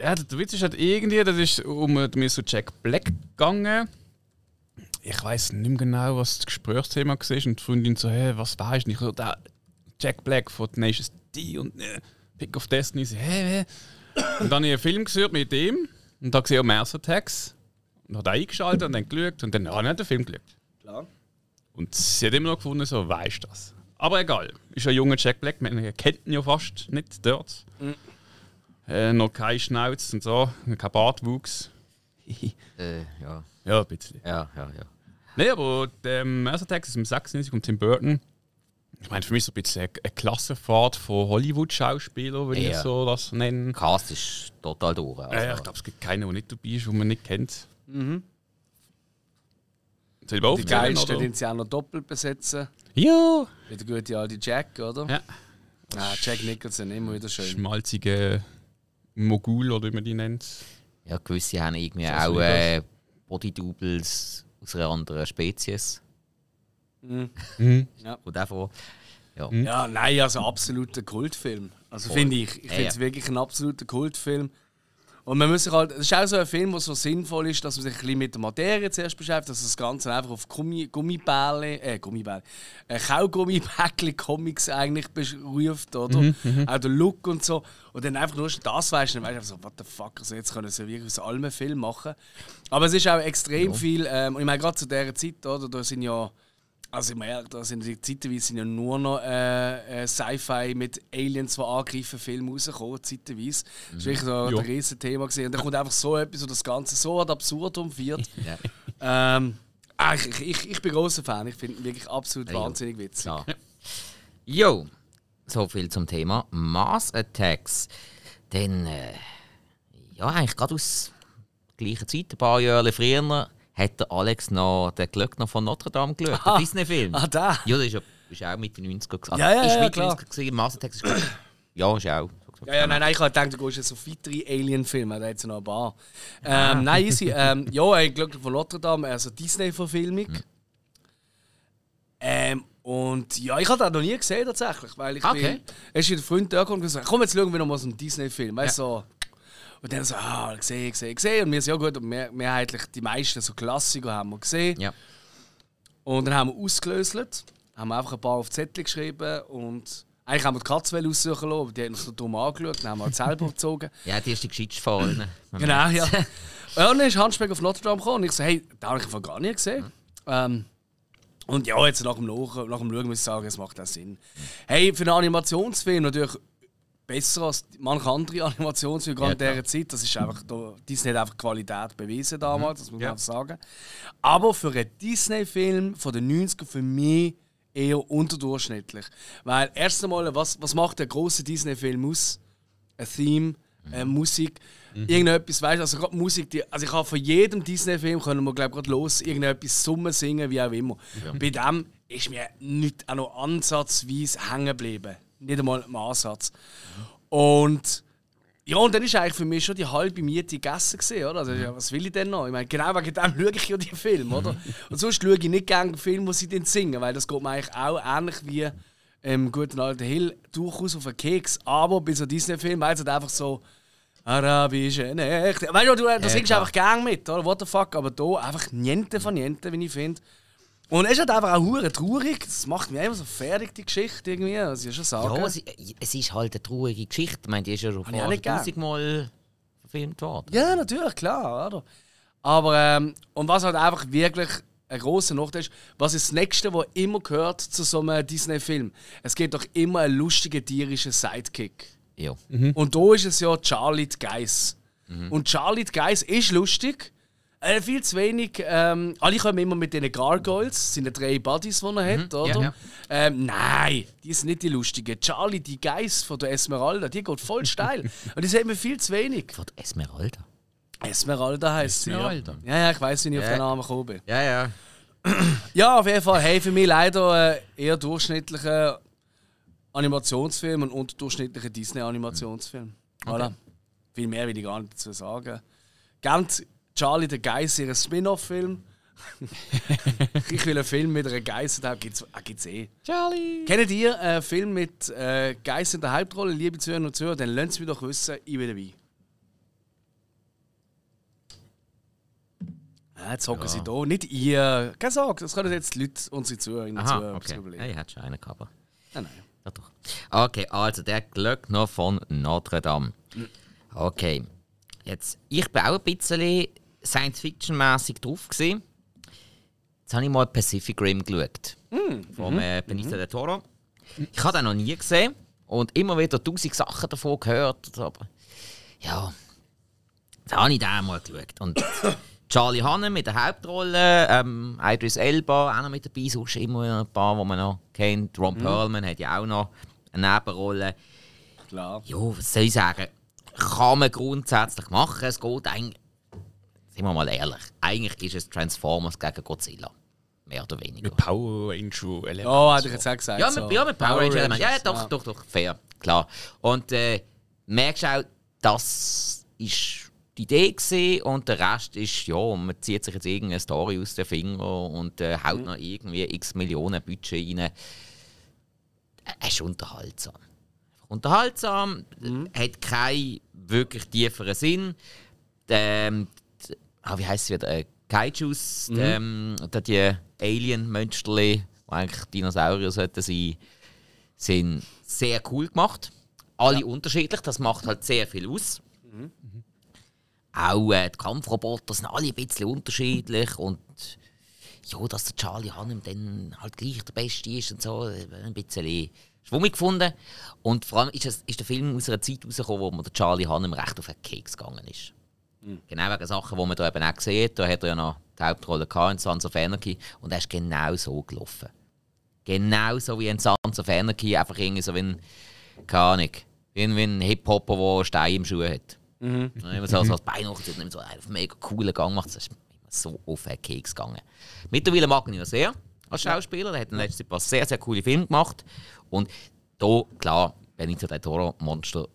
Ja, der Witz ist halt irgendwie, das ist um mir so Jack Black gegangen. Ich weiß nicht mehr genau, was das Gesprächsthema war. Und die Freundin so, hey, was weißt du? Ich so, der Jack Black von Tenacious D und äh, Pick of Destiny. So, hey, hey. Und dann habe ich einen Film gesehen mit ihm und da gesehen Mars Attacks. Und hat eingeschaltet und dann geschaut und dann habe ich den Film geschaut. Klar. Und sie hat immer noch gefunden, so, weißt du das? Aber egal, ist ein junger Jack Black, man kennt ihn ja fast nicht dort. Äh, noch kein Schnauz und so, kein Bartwuchs. Äh, ja. ja, ein bisschen. Ja, ja, ja. Nein, aber der Attacks ist im 96 von Tim Burton. Ich meine, für mich so ein bisschen eine, Klassenfahrt von Hollywood-Schauspielern, wenn ich Ja. so das nenne. Cast ist total durch. Also. Äh, ich glaube, es gibt keinen, der nicht dabei ist, den man nicht kennt. Soll ich Die geilsten, den sie auch noch doppelt besetzen. Ja! Wie der gute alte Jack, oder? Ja. Ah, Jack Nicholson, immer wieder schön. Schmalzige Mogul, oder wie man die nennt. Ja, gewisse haben irgendwie So auch äh, Bodydoubles aus einer anderen Spezies. Mhm. Und davon. Ja. Ja, nein, also absoluter Kultfilm. Also finde ich. Ich Ja, finde es ja. wirklich ein absoluter Kultfilm. Und man muss sich halt, es ist auch so ein Film, der so sinnvoll ist, dass man sich ein bisschen mit der Materie zuerst beschäftigt, dass das Ganze einfach auf Gummi, Gummibälle, äh, Gummibälle, äh, Kaugummibäckli Comics eigentlich beruft, oder? Auch der Look und so. Und dann einfach nur schon das weißt, dann weißt du einfach so, what the fuck, also jetzt können sie wirklich aus allem einen Film machen. Aber es ist auch extrem viel, ähm, ich meine, gerade zu dieser Zeit, oder, da sind ja, also ich meine, da sind die zeitweise sind ja nur noch äh, äh, Sci-Fi mit Aliens, die angreifen, Filme rausgekommen, zeitweise. Das war wirklich so ein riesen Thema. Gewesen. Und dann kommt einfach so etwas, wo das Ganze so ad absurdum wird. Ja. ähm, ah, ich, ich, ich, bin großer Fan, ich finde ihn wirklich absolut Ja, wahnsinnig witzig. Klar. Jo, so viel zum Thema Mars Attacks. Dann, äh, ja, eigentlich gerade aus der gleichen Zeit, ein paar Jahre früher, hat der Alex noch den Glöckner von Notre Dame geschaut, der Disney-Film. Ah, da! Ja, das ist, ja, ist auch mit den 90er gewesen. Ja, ja, ist ja, mit klar. 90er gewesen, ist. Ja, ist auch. Ja, ja, nein, nein, ich habe gedacht, du gehst jetzt auf weitere Alien-Filme, da hat es ja noch ein paar. Ähm, nein, easy. Ähm, ja, ich glaube von Notre Dame, also Disney-Verfilmung. Ähm, und ja, ich habe das noch nie gesehen tatsächlich, weil ich Okay. bin, erst ein Freund da und gesagt, komm jetzt schauen wir noch mal so einen Disney-Film, weißt du, so. Und dann so, ah, gesehen, gesehen, gesehen. Und wir sind ja gut, und mehr, mehrheitlich die meisten so Klassiker haben wir gesehen. Ja. Und dann haben wir ausgelöst, haben wir einfach ein paar auf Zettel geschrieben und eigentlich haben wir die Katze aussuchen lassen, aber die hat uns so dumm angeschaut, dann haben wir halt selber gezogen. ja, die ist die Geschichte von. Genau, ja. und dann ist Hansberg auf Notre Dame gekommen und ich so, hey, da habe ich von gar nicht gesehen. Ähm, und ja, jetzt nach dem, Nach nach dem Schauen muss ich sagen, es macht auch Sinn. Hey, für einen Animationsfilm natürlich besser als manche andere Animationsfilme, Ja, in dieser Zeit. Das ist einfach, da, Disney hat einfach Qualität bewiesen damals, das muss man Ja. einfach sagen. Aber für einen Disney-Film von den 90ern für mich eher unterdurchschnittlich. Weil erst einmal, was, was macht der große Disney-Film aus? Ein Theme, äh, Musik, irgendetwas, weißt du, also gerade Musik, die, also ich habe von jedem Disney-Film können wir glaube gerade los irgendetwas summen, singen, wie auch immer. Bei dem ist mir nicht auch noch ansatzweise hängen geblieben. Nicht einmal im Ansatz. Und ja, und dann ist eigentlich für mich schon die halbe Miete gegessen gewesen, oder? Also, ja, was will ich denn noch? Ich meine, genau wegen dem schaue ich ja die Filme, oder? Und sonst schaue ich nicht gerne Filme, wo sie dann singen, weil das geht mir eigentlich auch ähnlich wie im guten alten Hill durchaus auf den Keks. Aber bei so Disney-Filmen, es halt einfach so arabische Nächte. Weißt du, du, singst du klar. einfach gern mit, oder? What the fuck? Aber da einfach niente von niente, wie ich finde. Und es ist halt einfach auch hure traurig. Das macht mich einfach so fertig, die Geschichte irgendwie. Das ich schon sagen. Ja, es, es ist halt eine traurige Geschichte. Ich meine, die ist ja schon vor nicht gern. tausendmal verfilmt worden. Ja, natürlich, klar. Oder? Aber, ähm, und was halt einfach wirklich ein grosser Nachteil ist, was ist das Nächste, was immer gehört zu so einem Disney-Film? Es gibt doch immer einen lustigen tierischen Sidekick. Ja. Und da ist es ja Charlie Geiss. Und Charlie Geiss ist lustig. Äh, viel zu wenig. Ähm, alle kommen immer mit diesen Gargoyles. Das sind die drei Buddies, die er hat, oder? ja, ja. Ähm, nein, die sind nicht die lustigen. Charlie die Geiss von der Esmeralda, die geht voll steil. Und die sehen wir viel zu wenig. Von der Esmeralda. Esmeralda heisst sie. Ja. Esmeralda. ja, ja, ich weiß, wie ich auf Ja. den Namen gekommen bin. Ja, ja. Ja, auf jeden Fall. Hey, für mich leider äh, eher durchschnittlicher Animationsfilm und unterdurchschnittlicher Disney-Animationsfilm. Voilà. Viel mehr will ich gar nicht dazu sagen. Ganz Charlie der Geiss, ihr Spin-off-Film. ich will einen Film mit einer Geiss, da gibt es eh. Charlie! Kennt ihr einen Film mit äh, Geiss in der Hauptrolle, liebe Zuhörer und Zuhörer? Dann lasst es mich doch wissen, ich bin dabei. Ja, jetzt hocken sie da. Nicht ihr. Keine Sorge, das können jetzt die Leute, unsere Zuhörerinnen und Zuhörer okay. überlegen. Ja, ich hatte schon einen gehabt. Nein, nein. Ja, doch. Okay, also der Glöckner von Notre Dame. Okay. Jetzt, ich bin auch ein bisschen Science-Fiction-mäßig drauf. Gewesen. Jetzt habe ich mal Pacific Rim geschaut. Mm. Von äh, Benicio del Toro. Ich habe den noch nie gesehen und immer wieder tausend Sachen davon gehört. Aber ja, da habe ich den mal geschaut. Und Charlie Hannem mit der Hauptrolle, ähm, Idris Elba auch noch mit dabei, sonst immer ein paar, die man noch kennt. Ron mhm. Perlman hat ja auch noch eine Nebenrolle. Klar. Ja, was soll ich sagen? Kann man grundsätzlich machen. Es geht eigentlich, sind wir mal ehrlich, eigentlich ist es Transformers gegen Godzilla. Mehr oder weniger. Mit Power Ranger Element. Oh, hätte ich jetzt auch gesagt. Ja, mit, so. ja, mit Power, Power Ranger Element. Ja, doch, ja. doch, doch, fair, klar. Und äh, merkst auch, das ist die Idee gewesen und der Rest ist, ja, man zieht sich jetzt irgendeine Story aus den Fingern und äh, haut mhm. noch irgendwie x Millionen Budget rein. Es ist unterhaltsam. Unterhaltsam, mhm. hat keinen wirklich tieferen Sinn. Ähm, ah, wie heißt es wieder? Äh, Kaijus, mhm. ähm, die Alien-Mönsterli, die eigentlich Dinosaurier sollten sein, sind sehr cool gemacht. Alle ja. unterschiedlich, das macht halt sehr viel aus. Mhm. Auch äh, die Kampfroboter sind alle ein bisschen unterschiedlich und ja, dass der Charlie Hannem dann halt gleich der Beste ist und so, äh, ein bisschen schwummig gefunden. Und vor allem ist, es, ist der Film aus einer Zeit rausgekommen, wo man der Charlie Hannem recht auf den Keks gegangen ist. Mhm. Genau wegen Sachen, die man da eben auch sieht. Da hat er ja noch die Hauptrolle in Sons of Anarchy und er ist genau so gelaufen. Genau so wie in Sons of Anarchy, einfach irgendwie so wie ein, keine Ahnung, wie ein Hip-Hopper, der einen Stein im Schuh hat. Mhm. Und immer so, so das Bein hochzieht und so einen mega coolen Gang macht. Das ist so auf den Keks gegangen. Mittlerweile mag ich ihn ja sehr als Schauspieler. Er hat in letzter Zeit sehr, sehr coole Filme gemacht. Und da, klar, Benito del Toro Monster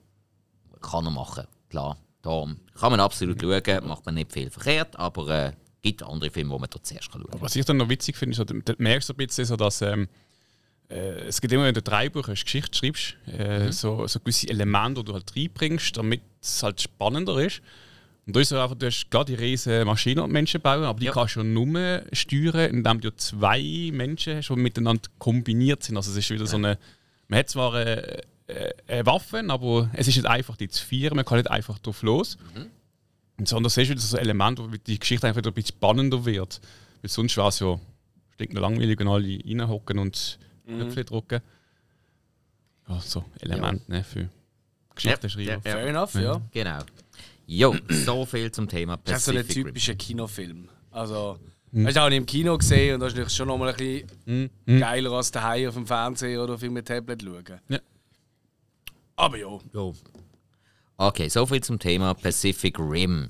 kann er machen. Klar, da kann man absolut schauen, macht man nicht viel verkehrt, aber äh, gibt andere Filme, wo man dort zuerst schauen kann. Was ich dann noch witzig finde, ist, du merkst so ein bisschen, so, dass ähm, äh, es gibt immer, wenn du drei Buch hast, Geschichte schreibst, äh, mhm. so, so gewisse Elemente, die du halt reinbringst, damit es halt spannender ist. Und da ist einfach, du hast gerade die riesen Maschinen und Menschen bauen, aber die ja. kannst du nur steuern, indem du zwei Menschen die miteinander kombiniert sind. Also es ist wieder ja. so eine, man hat zwar eine, eine Waffe, aber es ist nicht einfach, die zu führen, man kann nicht einfach drauf los. Mhm. Und sondern es ist wieder so ein Element, wo die Geschichte einfach wieder ein bisschen spannender wird. Weil sonst wäre es ja stinkt langweilig, wenn alle reinhocken und mhm. Knöpfe drücken. Ja, so Element ja. ne, für Geschichte schreiben. Ja, fair enough, ja. Genau. Jo, so viel zum Thema Pacific Das ist so ein typischer Kinofilm. Also, hm. hast du auch nicht im Kino gesehen und das ist schon noch mal ein bisschen hm. hm. geiler als daheim auf dem Fernseher oder auf einem Tablet schauen. Ja. Aber ja. jo. Okay, so viel zum Thema Pacific Rim.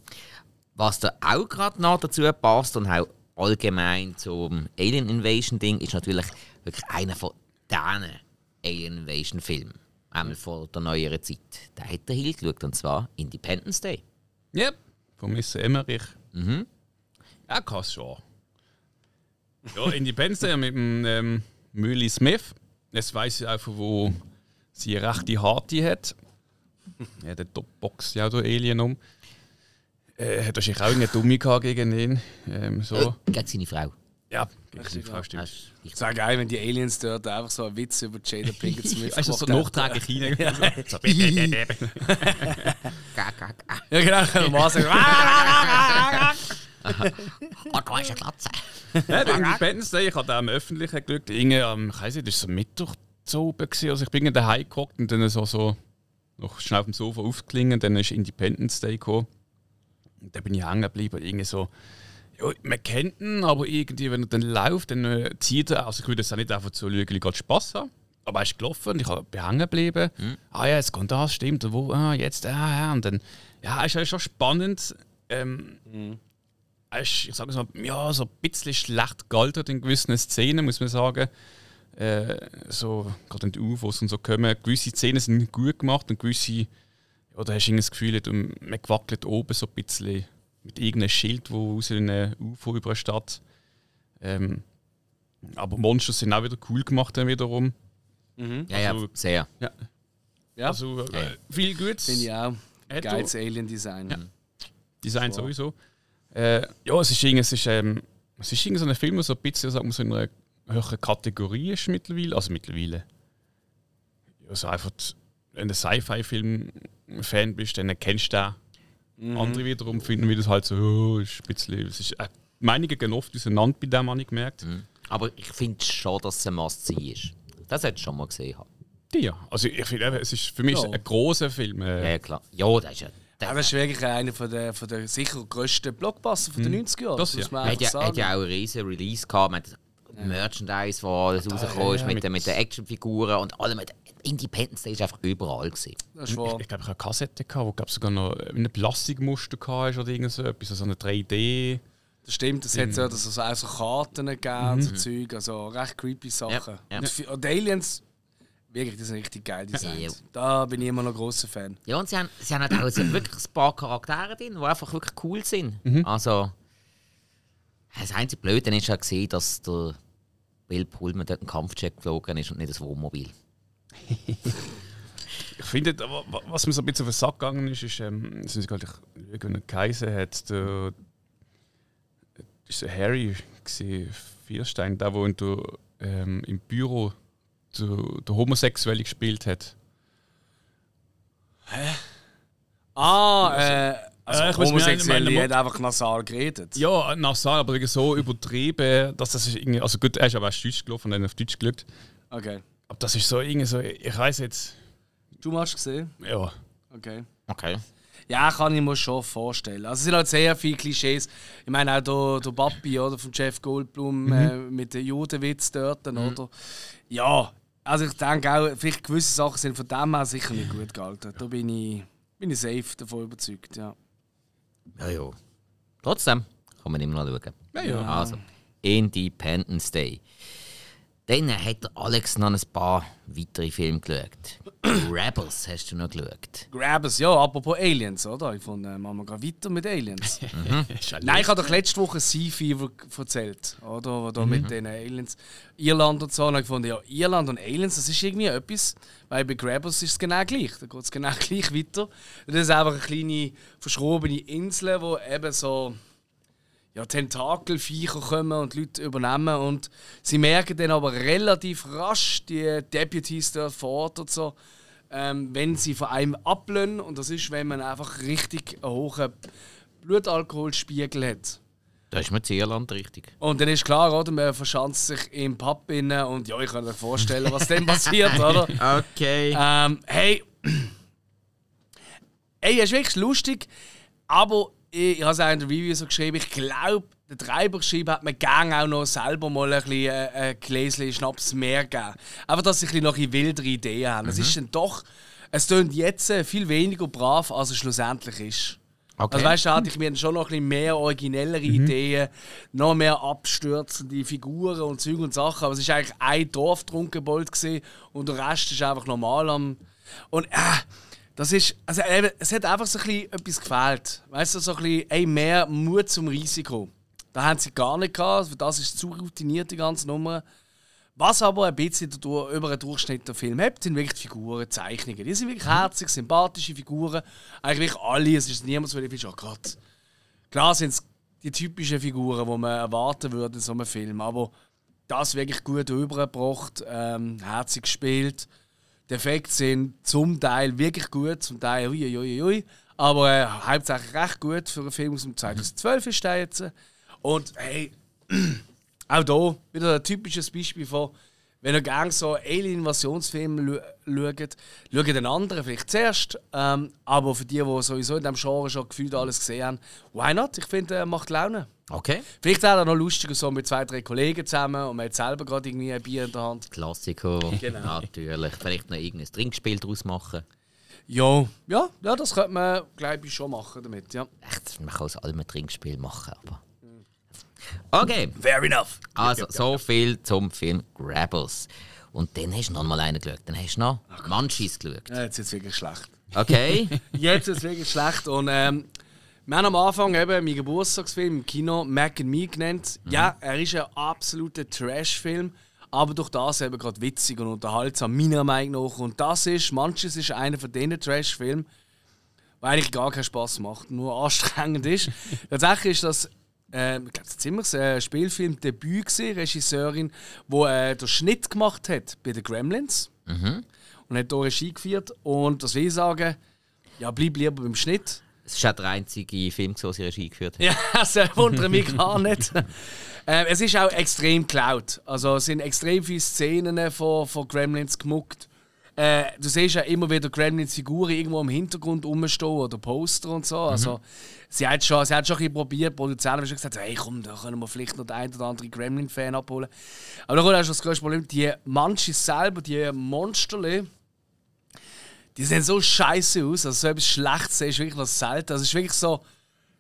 Was da auch gerade noch dazu passt und auch allgemein zum Alien Invasion Ding ist natürlich wirklich einer von diesen Alien Invasion Filmen einmal vor der neueren Zeit. Da hat er Hill geschaut, und zwar Independence Day. Ja, yep. von Miss Emmerich. Mhm. Ja, kann schon. Ja, Independence Day mit dem ähm, Smith. Jetzt weiß ich einfach, wo sie eine rechte Harte hat. Ja, der Topbox ja der Alien um. Äh, hat wahrscheinlich auch eine Dumme gegen ihn. Ähm, so. Äh, gegen seine Frau. Ja, gegen seine Frau stimmt. Ich sage geil, wenn die Aliens dort einfach so einen Witz über Jada Pinkett Smith Also so nachträglich hinein. ja, ja, genau. Mal sagen. Und du hast eine Glatze. Ja, der Independence Day, ich habe auch im Öffentlichen geschaut. Irgendwie am, ich weiß nicht, das war so Mittwoch zu oben. Also ich bin daheim geguckt und dann so, so noch schnell auf dem Sofa aufgelingen. Dann ist Independence Day gekommen. Und da bin ich hängen geblieben. Irgendwie so ja, man kennt ihn, aber irgendwie, wenn er dann läuft, dann äh, zieht er. Also, ich würde das auch nicht einfach so lügen, gerade Spaß haben. Aber er ist gelaufen und ich bin hängen geblieben. Mhm. Ah ja, jetzt kommt das, stimmt. Und wo, ah, jetzt, ah, ja. Und dann, ja, ist schon spannend. Ähm, mhm. Er ist, ich sage mal, ja, so ein bisschen schlecht gealtert in gewissen Szenen, muss man sagen. Äh, so, gerade in den UFOs und so kommen. Gewisse Szenen sind gut gemacht und gewisse, ja, da hast du das Gefühl, man gewackelt oben so ein bisschen mit irgendeinem Schild, wo aus einer UFO über eine Stadt. Ähm, aber Monster sind auch wieder cool gemacht dann wiederum. Mhm. Ja, also, ja, sehr. Ja. ja. Also äh, viel Gutes. Finde ich auch. Geiles Alien-Design. Ja. Design so. sowieso. Äh, ja, es ist, es ist, ähm, es ist irgendwie so ein Film, so ein bisschen sagen wir, so in einer höheren Kategorie ist mittlerweile. Also mittlerweile. Also einfach, wenn der Sci-Fi-Film Fan bist, dann kennst du den. Andere wiederum finden wir das halt so, oh, ist ein bisschen. Es ist, äh, Meinungen gehen oft auseinander, bei dem habe ich gemerkt. Aber ich finde schon, dass es ein Must-See ist. Das hättest du schon mal gesehen. haben. Ja, also ich finde, eben, es ist für mich Ja. ein großer Film. Äh, Ja, klar. Ja, das ist ja. Der, Ja, das ist wirklich einer von der, von der sicher grössten Blockbuster von den 90er Jahren. Das muss ja. man hat, ja, sagen. hat ja auch einen riesen Release gehabt. Man hat Merchandise, wo alles rausgekommen ist, ja, mit, mit- den- mit den Actionfiguren und allem. Independence Day ist einfach überall. Gewesen. Das ist wahr. Ich glaube, ich hatte eine Kassette, gehabt, wo glaub, sogar noch ein Plastikmuster hatte oder irgend so etwas, also eine 3D. Das stimmt, es hat ja das also auch so Karten gegeben, so Zeug, also recht creepy Sachen. ja. Und, fi- und die Aliens, wirklich, die sind richtig geil designt. Ja. Da bin ich immer noch großer Fan. Ja, und sie haben, sie haben halt auch so wirklich ein paar Charaktere drin, die einfach wirklich cool sind. Also, das einzige Blöde ist ja gesehen, dass der Bill Pullman dort einen Kampfjet geflogen ist und nicht das Wohnmobil. Ich finde, wa- wa- was mir so ein bisschen auf den Sack gegangen ist, ist, ähm, das ist gerade ein Kaiser hat, der, ist der Harry gewesen, Vierstein, der, wo in der, ähm, im Büro der, der Homosexuelle gespielt hat. Ah, äh, also Äh, ich muss mir Homosexuelle, einen- die hat einfach nasal geredet. Ja, Nassar, aber so übertrieben, dass das ist irgendwie, also gut, er ist aber auf Deutsch gelaufen und dann auf Deutsch geschaut. Okay. Aber das ist so irgendwie so, ich weiß jetzt, Du hast gesehen? ja. Okay. Okay. Ja, kann ich mir schon vorstellen. Also es sind halt sehr viele Klischees. Ich meine auch der, der Papi oder, von Jeff Goldblum äh, mit dem Judenwitz dort, oder? Ja, also ich denke auch, vielleicht gewisse Sachen sind von dem her sicher nicht gut gehalten. Da bin ich, bin ich safe davon überzeugt, ja. Ja, ja. Trotzdem kann man immer noch schauen. Ja, ja. Also, Independence Day. Dann hat der Alex noch ein paar weitere Filme geschaut. Rebels hast du noch geschaut. Grabbers, ja, apropos Aliens, oder? Ich fand, äh, machen wir gerade weiter mit Aliens. Nein, ich habe doch letzte Woche Sea Fever erzählt, oder? Wo da mit den Aliens. Irland und so. Und ich fand, ja, Irland und Aliens, das ist irgendwie etwas. Weil bei Grabbers ist es genau gleich. Da geht es genau gleich weiter. Das ist einfach eine kleine, verschrobene Insel, wo eben so ja, Tentakelviecher kommen und Leute übernehmen. Und sie merken dann aber relativ rasch, die Deputies dort vor Ort und so, ähm, wenn sie von einem ablehnen. Und das ist, wenn man einfach richtig einen hohen Blutalkoholspiegel hat. Da ist mir zu Irland richtig. Und dann ist klar, oder? Man verschanzt sich im Pub innen und ja, ich kann mir vorstellen, was dann passiert, oder? Okay. Ähm, hey. Ey, es ist wirklich lustig, aber ich, ich habe es auch in der Review so geschrieben, ich glaube, der Treiberschreiber hat mir gerne auch noch selber mal ein, bisschen, äh, ein Gläschen Schnaps mehr gegeben. Einfach, dass sie ein bisschen noch ein wildere Ideen haben. Es ist dann doch, es tönt jetzt äh, viel weniger brav, als es schlussendlich ist. Okay. Also weißt du, hatte ich mir schon noch ein bisschen mehr originellere Ideen, noch mehr abstürzende Figuren und Zeug und Sachen. Aber es war eigentlich ein Dorftrunkenbold gewesen und der Rest ist einfach normal am. Und äh, das ist. Also eben, es hat einfach so ein bisschen etwas gefehlt. Weißt du, so ein bisschen ey, mehr Mut zum Risiko. Da haben sie gar nicht gehabt, für das ist zu routiniert, die ganze Nummer. Was aber ein bisschen dadurch, über einen Durchschnitt der Film hat, sind wirklich die Figuren, die Zeichnungen. Die sind wirklich herzig, sympathische Figuren. Eigentlich alle. Es ist niemand, so der findet, oh Gott. Klar sind es die typischen Figuren, die man erwarten würde in so einem Film. Aber das wirklich gut übergebracht, ähm, herzig gespielt. Die Effekte sind zum Teil wirklich gut, zum Teil ui, ui, ui, ui. Aber äh, hauptsächlich recht gut für einen Film aus dem 2012 ist der jetzt. Und hey, auch hier wieder ein typisches Beispiel von, wenn ihr gerne so Alien-Invasionsfilme schaut, schaut den anderen vielleicht zuerst. Ähm, aber für die, die sowieso in diesem Genre schon gefühlt alles gesehen haben, why not? Ich finde, er macht Laune. Okay. Vielleicht auch noch lustiger so mit zwei, drei Kollegen zusammen und man hat selber gerade irgendwie ein Bier in der Hand. Klassiker. Genau. Natürlich. Vielleicht noch irgendein Trinkspiel daraus machen. Ja, ja, ja das könnte man, glaube ich, schon machen damit, ja. Echt, man kann aus allem ein Trinkspiel machen, aber. Okay, Fair enough. also so viel zum Film Grabbers. Und dann hast du noch mal einen geschaut. Dann hast du noch Munchies geschaut. Ja, jetzt ist es wirklich schlecht. Okay. Jetzt ist es wirklich schlecht. Und ähm, wir haben am Anfang eben meinen Geburtstagsfilm im Kino Mac and Me genannt. Ja, er ist ein absoluter Trash-Film, aber durch das eben gerade witzig und unterhaltsam, meiner Meinung nach. Und das ist, manches ist einer von diesen Trash-Filmen, der eigentlich gar keinen Spaß macht, nur anstrengend ist. Tatsächlich ist das äh, ich glaube, ziemlich ein Spielfilm-Debüt gewesen, Regisseurin, die äh, den Schnitt gemacht hat bei den Gremlins und hat hier Regie geführt. Und das will ich sagen, ja, bleib lieber beim Schnitt. Es ist auch der einzige Film, den sie Regie geführt hat. Ja, das wundert mich gar nicht. ähm, es ist auch extrem geklaut. Also es sind extrem viele Szenen von, von Gremlins gemuckt. Äh, du siehst ja immer wieder Gremlins-Figuren irgendwo im Hintergrund rumstehen oder Poster und so. Also, sie, hat schon, sie hat schon ein bisschen probiert, die Produzenten haben schon gesagt, hey komm, da können wir vielleicht noch den einen oder anderen Gremlin-Fan abholen. Aber da kommt schon das größte Problem, die Manches selber, die Monsterle, die sehen so scheiße aus. Also so etwas Schlechtes ist wirklich was selten. Also es ist wirklich so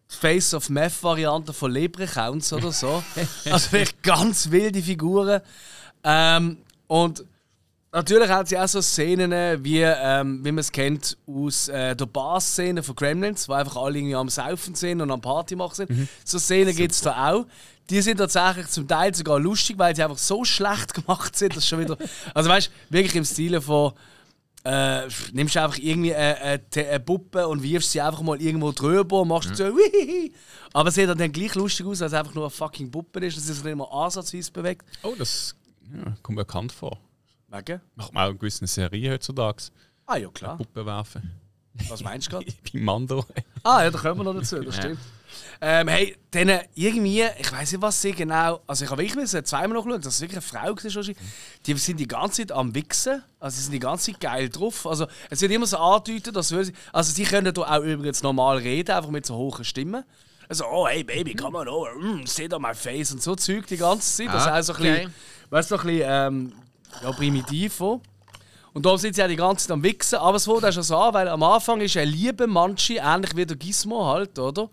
Face of Meth Variante von Leprechaunts oder so. also wirklich ganz wilde Figuren. Ähm, und natürlich hat sie auch so Szenen, wie, ähm, wie man es kennt aus äh, der Bar-Szene von Gremlins, wo einfach alle irgendwie am Saufen sind und am Party machen sind. So Szenen gibt es da auch. Die sind tatsächlich zum Teil sogar lustig, weil sie einfach so schlecht gemacht sind, dass schon wieder. Also weißt du, wirklich im Stile von äh, nimmst du einfach irgendwie eine, eine, eine Puppe und wirfst sie einfach mal irgendwo drüber und machst so Wihihi. Aber es sieht dann gleich lustig aus, als es einfach nur eine fucking Puppe ist, dass sie sich nicht mal ansatzweise bewegt. Oh, das ja, kommt mir bekannt vor. Wegen? Macht man auch in gewissen Serien heutzutage. Ah ja, klar. Puppen werfen. Was meinst du gerade? Bei Mando. Ah ja, da kommen wir noch dazu, das stimmt. Ähm, hey, dann irgendwie, ich weiß nicht, was sie genau. Also, ich habe wirklich müssen zweimal noch geschaut, dass es wirklich eine Frau war. Die sind die ganze Zeit am Wichsen. Also, sie sind die ganze Zeit geil drauf. Also, es wird immer so andeutet, dass sie. Also, sie können da auch übrigens normal reden, einfach mit so hohen Stimmen. Also, oh, hey Baby, come on over, mm, sit on my face und so Zeug die ganze Zeit. Das Ah, ist auch so ein bisschen, okay. weißt du, so ein bisschen ähm, ja, primitiv. So. Und da sind sie ja die ganze Zeit am Wichsen. Aber es fängt auch schon so an, weil am Anfang ist ein lieber Manchi, ähnlich wie der Gizmo halt, oder?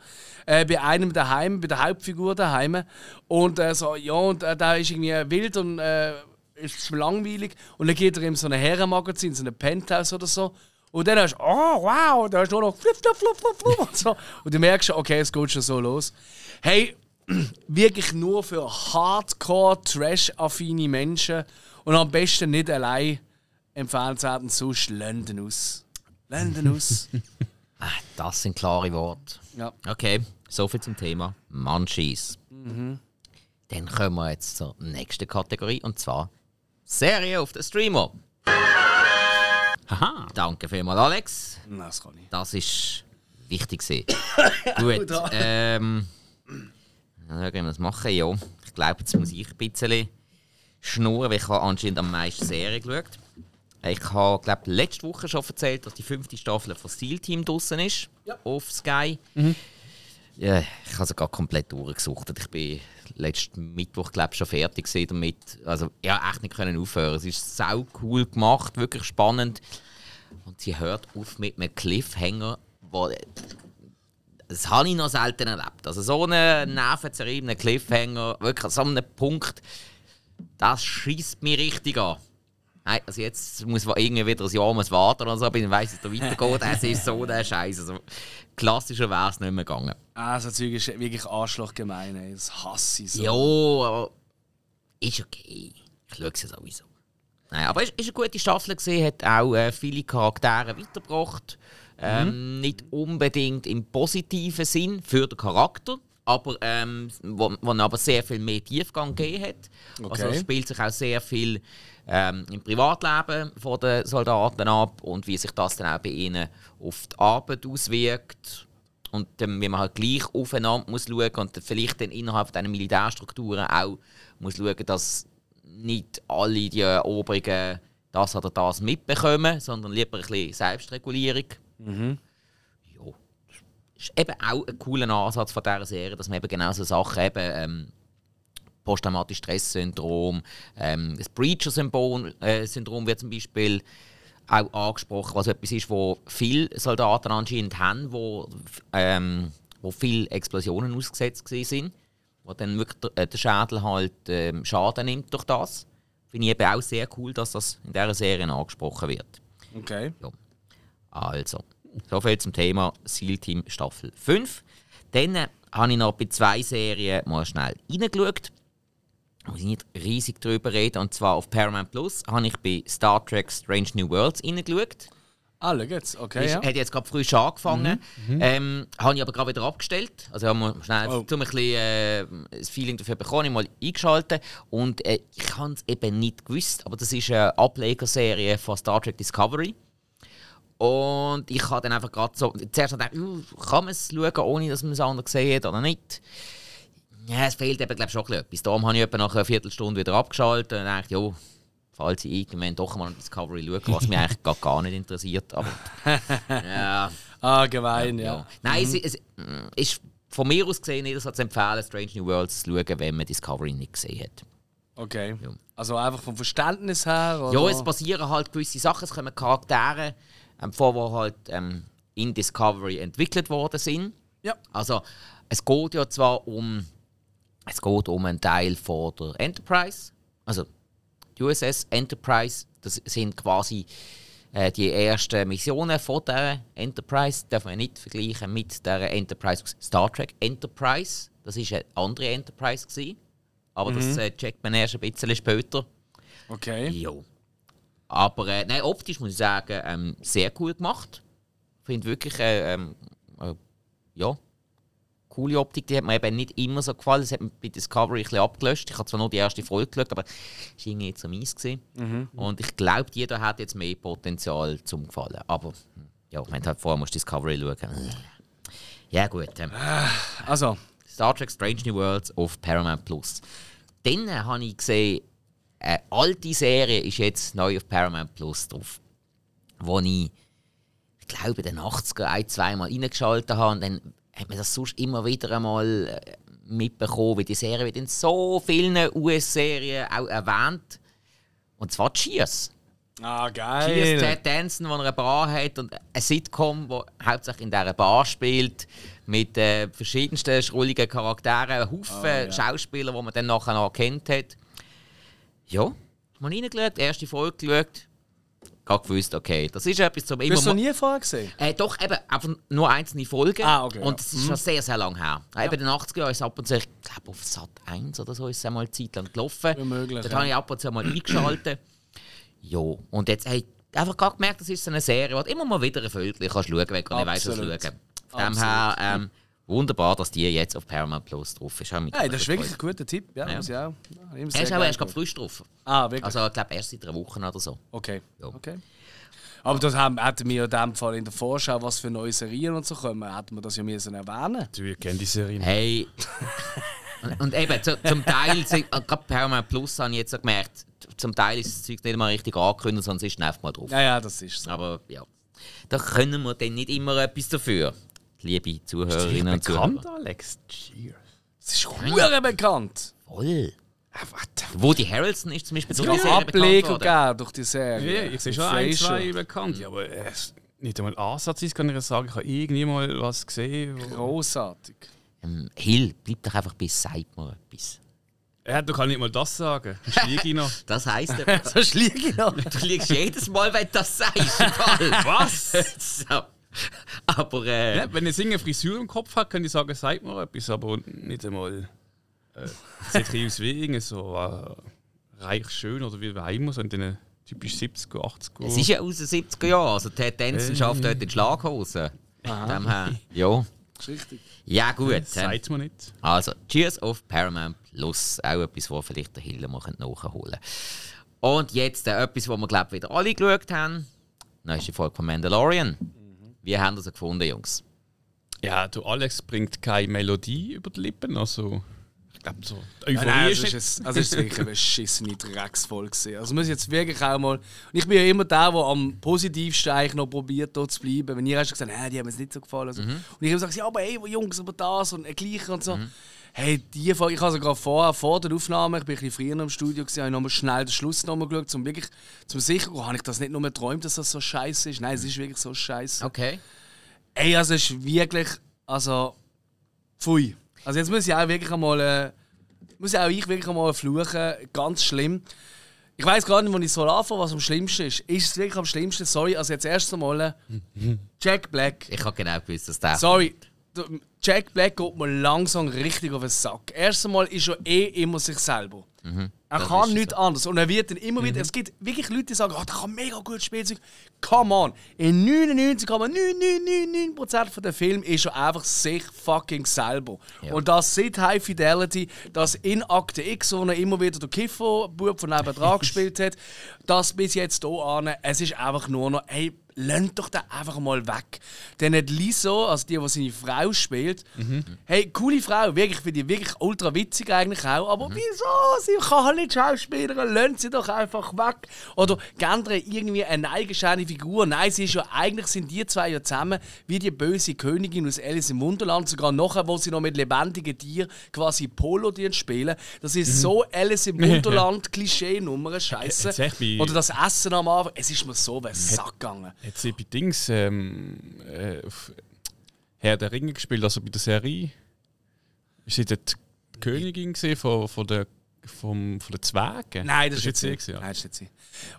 Äh, bei einem daheim, bei der Hauptfigur daheim. Und äh, so, ja, und äh, der ist irgendwie wild und äh, ist langweilig. Und dann geht er in so ein Herrenmagazin, so ein Penthouse oder so. Und dann hast du, oh wow, da ist nur noch flip, flip, flip, flip und so. Und du merkst schon, okay, es geht schon so los. Hey, wirklich nur für hardcore, trash-affine Menschen. Und am besten nicht allein empfehlenswert und sonst London aus. London aus. Ah, Das sind klare Worte. ja. Okay, soviel zum Thema Munchies. Dann kommen wir jetzt zur nächsten Kategorie und zwar Serie auf den Streamer. Haha. Danke vielmals, Alex. Nein, das kann ich. Das ist wichtig. Gut, ähm. Wie wir das machen? Ja, ich glaube, jetzt muss ich ein bisschen schnurren, weil ich habe anscheinend am meisten Serien geschaut. Ich habe, glaube letzte Woche schon erzählt, dass die fünfte Staffel von Steel Team draußen ist. Auf Sky. Ja, ich habe sogar komplett durchgesucht. Ich bin letzten Mittwoch glaube schon fertig damit. Also ja, echt nicht können aufhören. Es ist sau cool gemacht, wirklich spannend. Und sie hört auf mit einem Cliffhanger, wo das habe ich noch selten erlebt. Also so einen nervenzerriebenen Cliffhanger, wirklich an so einem Punkt, das schießt mich richtig an. Nein, also jetzt muss man irgendwie wieder ein Jahr muss warten oder so, bis ich weiss, dass es da weitergeht. Es ist so der Scheiß. Also, klassischer wäre es nicht mehr gegangen. Ah, so Zeug ist wirklich arschlochgemein, ey. Das hasse ich so. Ja, aber ist okay. Ich schaue es ja sowieso. Nein, aber es ist eine gute Staffel gesehen, hat auch äh, viele Charaktere weitergebracht. Ähm, Nicht unbedingt im positiven Sinn für den Charakter, aber ähm, wo, wo aber sehr viel mehr Tiefgang gegeben hat. Also Okay. es spielt sich auch sehr viel ähm, im Privatleben von den Soldaten ab und wie sich das dann auch bei ihnen auf die Arbeit auswirkt. Und dann, wie man halt gleich aufeinander muss schauen und vielleicht dann innerhalb dieser Militärstrukturen auch muss schauen, dass nicht alle die Oberen das oder das mitbekommen, sondern lieber ein bisschen Selbstregulierung. Ja. Das ist eben auch ein cooler Ansatz von dieser Serie, dass man eben genau so Sachen eben, ähm, posttraumatisches Stresssyndrom, ähm, das Breacher-Syndrom äh, wird zum Beispiel auch angesprochen, was etwas ist, wo viele Soldaten anscheinend haben, wo, ähm, wo viele Explosionen ausgesetzt sind, wo dann wirklich der, äh, der Schädel halt ähm, Schaden nimmt durch das. Finde ich eben auch sehr cool, dass das in dieser Serie angesprochen wird. Okay. Ja. Also, soviel zum Thema SEAL Team Staffel 5. Dann habe ich noch bei zwei Serien mal schnell reingeschaut. Da muss ich nicht riesig drüber reden. Und zwar auf Paramount Plus habe ich bei Star Trek Strange New Worlds reingeschaut. Ah, jetzt. Okay, Ich ja. hat jetzt gerade frisch angefangen. Ähm, habe ich aber gerade wieder abgestellt. Also haben wir schnell Oh. ein bisschen äh, das Feeling dafür bekommen, ich mal eingeschaltet. Und äh, ich habe es eben nicht gewusst, aber das ist eine Ablegerserie von Star Trek Discovery. Und ich habe dann einfach gerade so, zuerst gedacht, uh, kann man es schauen, ohne dass man es anders gesehen hat oder nicht? Ja, es fehlt eben, glaube ich, schon etwas. Darum habe ich etwa nach einer Viertelstunde wieder abgeschaltet und dachte, jo, falls ich irgendwann doch mal ein Discovery schaue, was mich eigentlich gar, gar nicht interessiert. Aber, ja. Ah, gemein, ja. ja. Nein, mhm. es, es ist von mir aus gesehen nicht so zu empfehlen, Strange New Worlds zu schauen, wenn man Discovery nicht gesehen hat. Okay. Ja. Also einfach vom Verständnis her? Oder? Ja, es passieren halt gewisse Sachen. Es kommen Charaktere ähm, vor, die halt ähm, in Discovery entwickelt worden sind. Ja. Also es geht ja zwar um es geht um einen Teil von der Enterprise, also die USS Enterprise. Das sind quasi äh, die ersten Missionen von der Enterprise. Darf man nicht vergleichen mit der Enterprise Star Trek Enterprise. Das ist eine andere Enterprise gewesen. Aber mhm. das äh, checkt man erst ein bisschen später. Okay. Jo. Aber äh, nein, optisch muss ich sagen, ähm, sehr cool gemacht. Ich finde wirklich, äh, ähm, äh, ja, coole Optik. Die hat mir eben nicht immer so gefallen. Das hat mir bei Discovery ein bisschen abgelöscht. Ich habe zwar nur die erste Folge geschaut, aber es war irgendwie nicht so mies. Mhm. Und ich glaube, jeder hat jetzt mehr Potenzial zum Gefallen. Aber ja, wenn du halt vorher musst Discovery schauen. Ja, gut. Ähm, also. Star Trek Strange New Worlds auf Paramount Plus. Dann äh, habe ich gesehen, eine alte Serie ist jetzt neu auf Paramount Plus drauf. Wo ich, ich glaube, in den 80er ein, zweimal reingeschaltet habe und dann hat man das sonst immer wieder einmal äh, mitbekommen, wie die Serie wird in so vielen US-Serien auch erwähnt. Und zwar Cheers. Ah, geil. Cheers Ted Danson, der eine Bar hat und ein Sitcom, wo hauptsächlich in dieser Bar spielt, mit äh, verschiedensten schrulligen Charakteren, Haufen oh, ja. Schauspieler, die man dann nachher noch erkannt hat. Ja, mal reingeschaut, erste Folge geschaut, gerade gewusst, okay, das ist etwas zum immer. Hast du noch nie vorher gesehen? Äh, doch, eben, einfach nur einzelne Folgen. Ah, okay. Und es ist schon mhm. sehr, sehr lange her. Ja. Eben in den 80er Jahren ist ab und zu, ich glaube auf Sat 1 oder so, ist es einmal eine Zeit lang gelaufen. Ja, möglich, Dort ja. habe ich ab und zu mal eingeschaltet. ja, und jetzt hey, einfach gerade gemerkt, das ist so eine Serie, wo du immer mal wieder ein Viertel kannst schauen, wenn du nicht weißt, was schauen. Von dem her, ähm, Wunderbar, dass die jetzt auf Paramount Plus drauf ist. Hey, das ist wirklich ein guter Tipp. Ja, ja. Muss ich auch. er ist aber erst gerade frisch drauf. Ah, wirklich? Also, ich glaube, erst seit einer Woche oder so. Okay. Ja. okay. Aber das haben, hätten wir in dem Fall in der Vorschau, was für neue Serien und so kommen, hätten wir das ja müssen erwähnen Du, ihr kennt die Serien. Hey. und, und, eben, zu, zum Teil, gerade Paramount Plus habe ich jetzt so gemerkt, zum Teil ist das Zeug nicht mal richtig angekündigt, sondern es ist einfach mal drauf. Ja, ja, das ist so. Aber ja, da können wir dann nicht immer etwas dafür liebe Zuhörerinnen und Zuhörer. bekannt, Alex? Cheers. Es ist hure bekannt. Voll. Ah, Woody Harrelson ist zum Beispiel durch die Serie Ableger gegeben durch die Serie. Ja, ich sehe schon ein, zwei bekannt. Ja, aber äh, nicht einmal Ansatz ist, kann ich sagen. Ich habe irgendwie mal was gesehen. Großartig. Ähm, Hill, bleib doch einfach bis sagt mir etwas. Ja, du kannst nicht mal das sagen. Schliege ich noch. das heisst so schliege ich noch. Du liegst jedes Mal, wenn du das sagst. was? so. aber äh, ja, wenn ich eine Frisur im Kopf habe, kann ich sagen, sagt mir etwas, aber nicht einmal. Äh, sieht aus wie so äh, reich schön oder wie auch immer, so in den typisch 70er, 80er. Es ist ja aus den 70er Jahren, also Ted Danson äh, schafft dort in Schlaghosen. Dem her, ja. Richtig. Ja, gut. Das sagt man nicht. Also, Cheers auf Paramount Plus. Auch etwas, was vielleicht der Hiller mal nachholen Und jetzt äh, etwas, was wir, glaube ich, wieder alle geschaut haben. Die Folge von Mandalorian. Wie haben Sie sie gefunden, Jungs? Ja, du Alex bringt keine Melodie über die Lippen, also ich glaube so. Die Euphorie nein, nein, ist, ist, also ist wirklich eine beschissene Drecksfolge Also muss ich jetzt wirklich auch mal. Und ich bin ja immer der, der am positivsten eigentlich noch probiert, dort zu bleiben. Wenn ihr hast gesagt, hey, die haben mir nicht so gefallen. Also. Mhm. Und ich habe gesagt, ja, aber ey, Jungs, aber das und gleiche und so. Mhm. Hey, die Folge, ich habe sogar vorher, vor der Aufnahme, ich bin ein bisschen früher im Studio, gewesen, habe ich nochmal schnell den Schluss nochmal geschaut, um wirklich zum sicher, habe ich das nicht nur geträumt, dass das so scheiße ist. Nein, es ist wirklich so scheiße. Okay. Ey, also es ist wirklich, also, pfui. Also jetzt muss ich auch wirklich einmal, äh, muss auch ich wirklich einmal fluchen, ganz schlimm. Ich weiß gar nicht, wo ich so anfange, was am schlimmsten ist. Ist es wirklich am schlimmsten? Sorry, also jetzt erst einmal äh, Jack Black. Ich habe genau gewusst, dass der. Sorry, Jack Black geht mir langsam richtig auf den Sack. Erst einmal ist er eh immer sich selber. Mhm. Er Das kann nichts so. anderes. Und er wird dann immer wieder. Es gibt wirklich Leute, die sagen, oh, der kann mega gut spielen. Come on. In 99,999% der Film ist er einfach sich fucking selber. Ja. Und das seit High Fidelity, das in Akte X, wo er immer wieder der Kiffer-Bub von nebenan gespielt hat, das bis jetzt hier an. Es ist einfach nur noch, hey, Lasst doch den einfach mal weg. Dann hat Liso, also die, die seine Frau spielt, hey, coole Frau, wirklich, finde ich wirklich ultra witzig eigentlich auch. Aber wieso? Sie kann halt nicht Schauspielerin, lasst sie doch einfach weg. Oder gerne irgendwie eine eigenständige Figur. Nein, sie ist ja, eigentlich sind die zwei ja zusammen wie die böse Königin aus Alice im Wunderland. Sogar nachher, wo sie noch mit lebendigen Tieren quasi Polo spielen. Das ist so Alice im Wunderland Klischee-Nummer, scheiße. Oder das Essen am Anfang, es ist mir so den Sack gegangen. Hat sie bei Dings ähm, äh, Herr der Ringe gespielt, also bei der Serie? Ist sie dort die Königin gewesen von, von, der, vom, von den Zwergen? Nein, das, ist jetzt jetzt sie. sie. gewesen, Nein, das ist jetzt sie.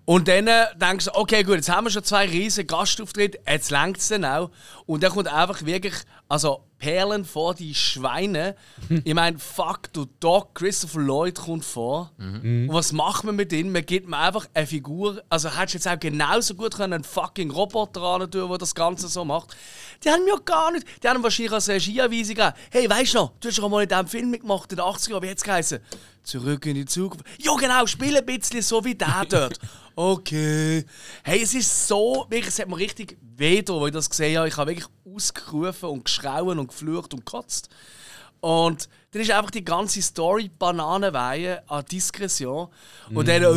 Und dann äh, denkst du, okay, gut, jetzt haben wir schon zwei riesige Gastauftritte, jetzt längt es dann auch. Und dann kommt einfach wirklich, also Perlen vor die Schweine. ich meine, fuck, du Doc, Christopher Lloyd kommt vor. Und was macht man mit ihm? Man gibt ihm einfach eine Figur, also hättest du jetzt auch genauso gut können einen fucking Roboter ran tun, der das Ganze so macht. Die haben ja gar nicht, die haben wahrscheinlich als Regieanweisung gegeben, hey, weißt du noch, du hast doch mal in diesem Film mitgemacht in den 80er Jahren, wie jetzt geheißen? Zurück in die Zukunft. Ja, genau, spiel ein bisschen so wie der dort. Okay. Hey, es ist so, wirklich, es hat mir richtig da, wo ich das gesehen habe. Ich habe wirklich ausgerufen und geschrauen und geflucht und gekotzt. Und dann ist einfach die ganze Story Bananenweihe an Diskretion. Und dann, äh,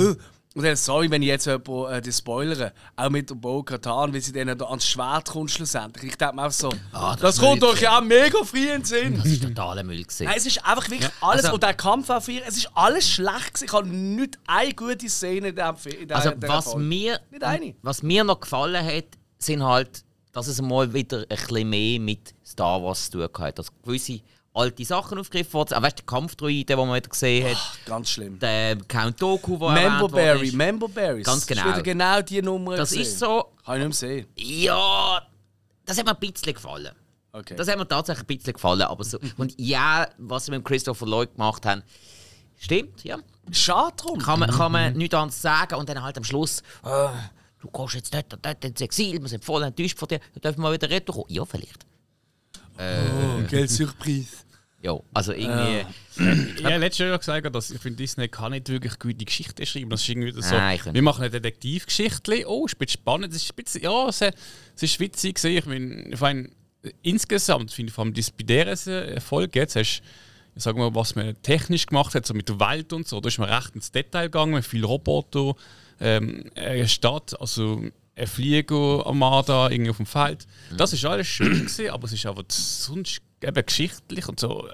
und dann, sorry, wenn ich jetzt jemanden äh, das spoilere, auch mit der Bo Katan, wie sie dann da ans Schwert kommt schlussendlich. Ich denke mir auch so, Ah, das, das kommt euch ja auch mega früh in den Sinn. Das ist totaler Müll gewesen. Nein, es ist einfach wirklich alles. also- und der Kampf auf ihr, es ist alles schlecht. gewesen. Ich habe nicht eine gute Szene in diesem Film. Also was mir, Nicht eine. was mir noch gefallen hat, sind halt, dass es mal wieder ein bisschen mehr mit Star Wars zu tun hat. Dass gewisse alte Sachen aufgegriffen wurden. Auch weißt du, die Kampfdroiden, die man wieder gesehen hat. Ganz schlimm. Der Count Doku, der Member Berry, ist. Ganz Das genau. ist wieder genau die Nummer. Das gewesen. ist so, Kann ich nicht sehen. ja, das hat mir ein bisschen gefallen. Okay. Das hat mir tatsächlich ein bisschen gefallen. Aber so, und ja, was sie mit Christopher Lloyd gemacht haben, stimmt, ja. Schade drum. Kann man, kann man nichts anderes sagen und dann halt am Schluss, äh, du gehst jetzt dort und dort ins Exil, wir sind voll enttäuscht von dir, dann dürfen wir mal wieder retour kommen. Ja, vielleicht. Oh, quelle Surprise. Ja, also irgendwie. Ich habe letztes Jahr gesagt, dass ich finde, Disney kann nicht wirklich gute Geschichten schreiben. Das ist irgendwie so, Nein, wir machen eine Detektivgeschichte. Oh, ist ein bisschen spannend. Es ist ein bisschen, ja, es, es ist witzig. Ich meine, ich insgesamt finde ich vor allem das bei dieser Erfolg jetzt hast ich sag mal, was man technisch gemacht hat, so mit der Welt und so, da ist man recht ins Detail gegangen, viel Roboter, ähm, eine Stadt, also ein Fliegerarmada irgendwie auf dem Feld. Das ist alles schön gewesen, aber es ist aber sonst eben geschichtlich und so.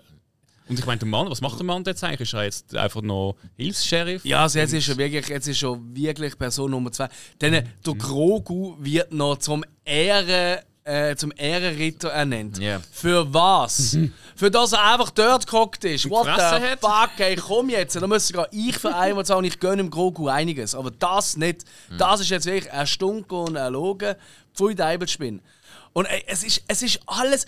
Und ich meine, der Mann, was macht der Mann jetzt eigentlich? Ist er jetzt einfach noch Hilfs-Sheriff? Ja, also jetzt ist er wirklich, jetzt ist er wirklich Person Nummer zwei. Denn äh, der Grogu wird noch zum Ehren, äh, zum Ehrenritter ernannt. Ja. Für was? Für das er einfach dort gehockt ist. What the gefressen hat? fuck, ey, komm jetzt. Da müsste sogar ich für einmal sagen, ich gönne dem Grogu einiges. Aber das nicht. Das ist jetzt wirklich ein Stunk und ein Logen. Pfui Deibelspinn. Und ey, es ist, es ist alles.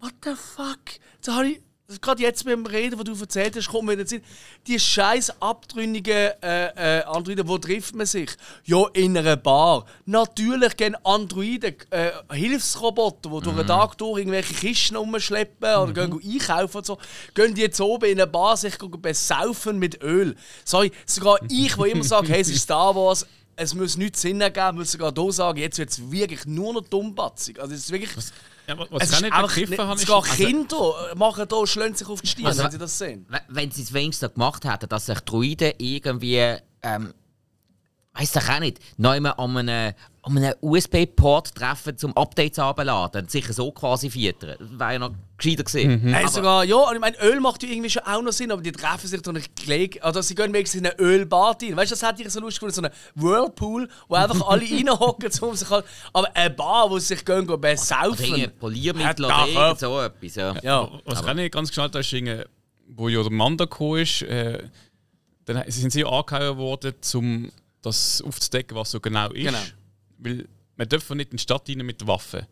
What the fuck? Da habe ich. Gerade jetzt beim Reden, was du erzählt hast, kommt mir in den Sinn. Die scheiß abtrünnigen äh, äh, Androiden, wo trifft man sich? Ja, in einer Bar. Natürlich gehen Androiden, äh, Hilfsroboter, die durch den Tag durch irgendwelche Kisten rumschleppen oder gehen einkaufen und so, gehen die jetzt oben in eine Bar sich besaufen mit Öl. Sorry, sogar ich, der immer sagt, hey, es ist Star Wars, es muss nichts Sinn ergeben, muss sogar hier sagen, jetzt wird es wirklich nur noch dummbatzig. Also es ist wirklich... Ja, was was Es ist nicht einfach begriffen nicht, habe, ist, sogar also, Kinder machen da, schlagen sich auf die Stirn, Also, wenn sie das sehen. Wenn sie es wenigstens gemacht hätten, dass sich Druiden irgendwie. Ähm, Weiß ich auch nicht. Neu an einem, an einem USB-Port treffen, zum Updates abladen. Sicher so quasi füttern. Das wäre ja noch gescheiter gewesen. Mhm. Aber- sogar, ja, und ich meine, Öl macht ja irgendwie schon auch noch Sinn, aber die treffen sich doch nicht gleich. Also sie gehen wenigstens in ein Ölbad rein. Weißt du, das hätte ich so lustig gefunden, so einen Whirlpool, wo einfach alle reinhocken, um sich halt. Aber eine Bar, wo sie sich gehen, gehen Oder besaufen. Poliermittel Ja, oder da- so etwas. Ja. Ja. Was ich auch nicht ganz geschnallt habe, wo ja der Mando gekommen ist, äh, dann sind sie ja angehauen worden, um das aufzudecken, was so genau ist. Genau. Weil man darf nicht in die Stadt rein mit Waffen.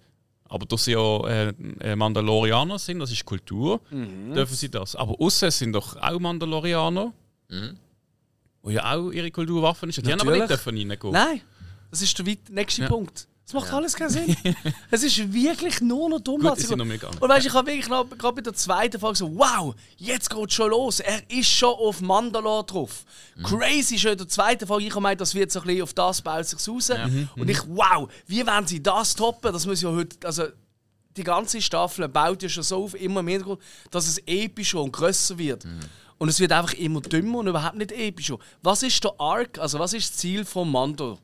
Aber dass sie ja äh, äh, Mandalorianer sind, das ist Kultur, Mhm. dürfen sie das. Aber außen sind doch auch Mandalorianer. wo ja auch ihre Kulturwaffen ist. Die haben aber Natürlich. nicht dürfen reingehen. Nein, das ist der weit- nächste Ja. Punkt. Das macht alles keinen Sinn. es ist wirklich nur noch dumm. Gut, noch. Und weißt, ich habe wirklich gerade bei der zweiten Folge so, wow, jetzt geht schon los. Er ist schon auf Mandalore drauf. Mhm. Crazy schon in der zweiten Folge. Ich habe gemeint, das wird so ein bisschen auf das baut sich raus. Mhm. Und ich, wow, wie werden sie das toppen? Das muss ja heute, also die ganze Staffel baut ja schon so auf, immer mehr, dass es epischer und grösser wird. Mhm. Und es wird einfach immer dümmer und überhaupt nicht epischer. Was ist der Arc, also was ist das Ziel von Mando?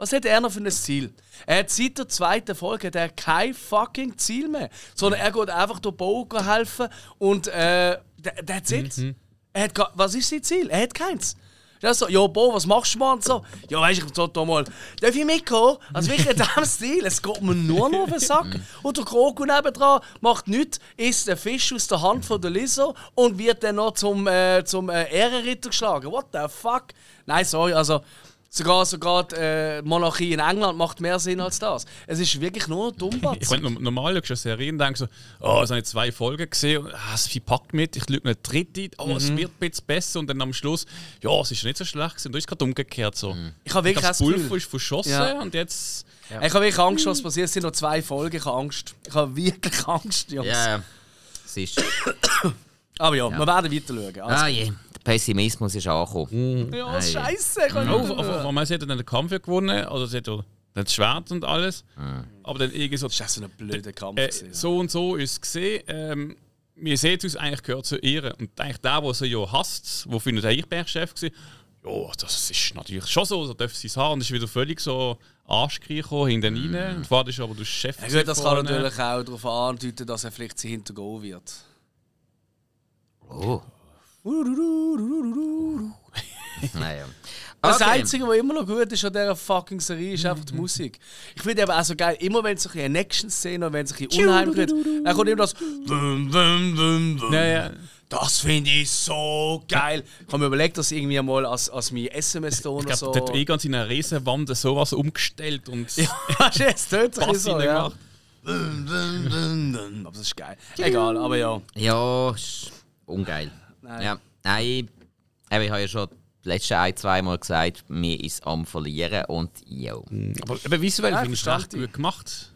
Was hat er noch für ein Ziel? Er hat seit der zweiten Folge hat er kein fucking Ziel mehr. Sondern er geht einfach durch den Bau helfen und äh, that- that's it. Er hat was ist sein Ziel? Er hat keins. Er so, ja, Bo, was machst du mal? Und so, ja, weißt du, ich so da mal, darf ich mitkommen? Also wirklich in diesem Stil, es geht mir nur noch auf den Sack. Und der Kroku nebendran macht nichts, isst einen Fisch aus der Hand von der Lizzo und wird dann noch zum, äh, zum äh, Ehrenritter geschlagen. What the fuck? Nein, sorry, also sogar, sogar die äh, Monarchie in England macht mehr Sinn als das. Es ist wirklich nur noch Ich Dummbatz. meine, norm- normal schaust du eine Serie und denkst so, oh, es habe ich zwei Folgen gesehen, und, ah, es viel packt mit, ich schaue eine dritte, oh, Mhm. es wird ein bisschen besser und dann am Schluss, ja, es ist nicht so schlecht gewesen. Und da ist gerade umgekehrt so. Ich habe wirklich Das Pulver ist verschossen Ja. und jetzt... ich habe wirklich Angst, was passiert. Es sind noch zwei Folgen, ich habe Angst. Ich habe wirklich Angst, Jungs. Ja, ja. es ist. Aber ja, wir werden weiter schauen. Also, Ah je, Pessimismus ist angekommen. ja, Ei. scheiße. Nicht auf, auf sie hat dann den Kampf ja gewonnen, also sie hat ja dann das Schwert und alles. Aber dann irgendwie so, Das so ein blöder Kampf. äh, gewesen. so und so ist es gesehen. Ähm, wir sehen es eigentlich gehört zu ihr. Und eigentlich der, der sie ja hasst, wo findet er ich bin Chef gewesen, ja, das ist natürlich schon so, so darf sie es haben. Und ist wieder völlig so Arschkrieg gekommen, hinten rein. Und vorher ist aber der Chef. Ja, gut, das kann natürlich auch darauf andeuten, dass er vielleicht sie hintergehen wird. Oh. Naja. Das Okay. Einzige, was immer noch gut ist an dieser fucking Serie, ist einfach die Musik. Ich finde eben auch so geil, immer wenn es so eine Action-Szene oder wenn es ein bisschen unheimlich wird, dann kommt immer das. Ja. Das finde ich so geil. Ich habe mir überlegt, das irgendwie mal als, als mein SMS-Ton Ich oder so. der hat eh ganz in einer Riesenwand sowas umgestellt und Ja, es tönt sich so, ja. Aber das ist geil. Egal, aber ja. Ja, ist ungeil. Nein. Ja, nein, eben, ich habe ja schon die letzten ein, zwei Mal gesagt, mir ist am Verlieren und ja. Aber eben visuell Ja, finde ich es verstehe ich. gut gemacht.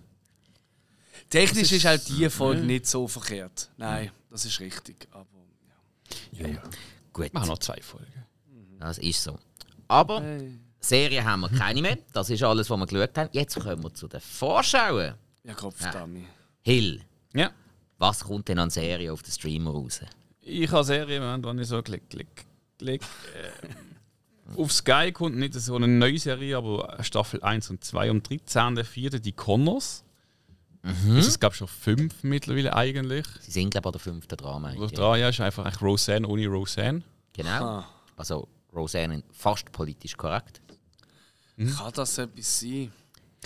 Technisch ist halt die Folge nicht so verkehrt. Nein, das ist richtig. Aber Gut, Wir haben noch zwei Folgen. das ist so. Aber hey. Serien haben wir keine mehr. Das ist alles, was wir geschaut haben. Jetzt kommen wir zu den Vorschauen. ja, Kopfdummy. Hill, Ja. was kommt denn an Serie auf den Streamer raus? Ich habe Serien, Moment, wenn ich so klick, klick, klick. Äh, auf Sky kommt nicht so eine neue Serie, aber Staffel 1 und 2 am 13.04. die Connors. Mhm. Es gab schon fünf mittlerweile eigentlich. Sie sind, glaube ich, an der fünften Drama. Oder eigentlich. drei, ja, ist einfach eigentlich Roseanne ohne Roseanne. Genau. Ah. Also Roseanne fast politisch korrekt. Kann das etwas sein?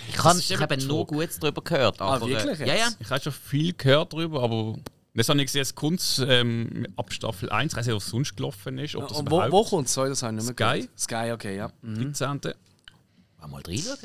Ich habe ist ich habe nur. Gutes darüber gehört. Aber, äh, wirklich ja, ja. jetzt? Ich habe schon viel gehört darüber, aber das habe ich gesehen, es kommt ähm, ab Staffel 1. Ich weiß nicht, was sonst gelaufen ist. Ob das Und wo, überhaupt wo kommt es? Das habe ich nicht mehr Sky? gehört. Sky, okay, ja. Mhm. 13. Mal reinschauen.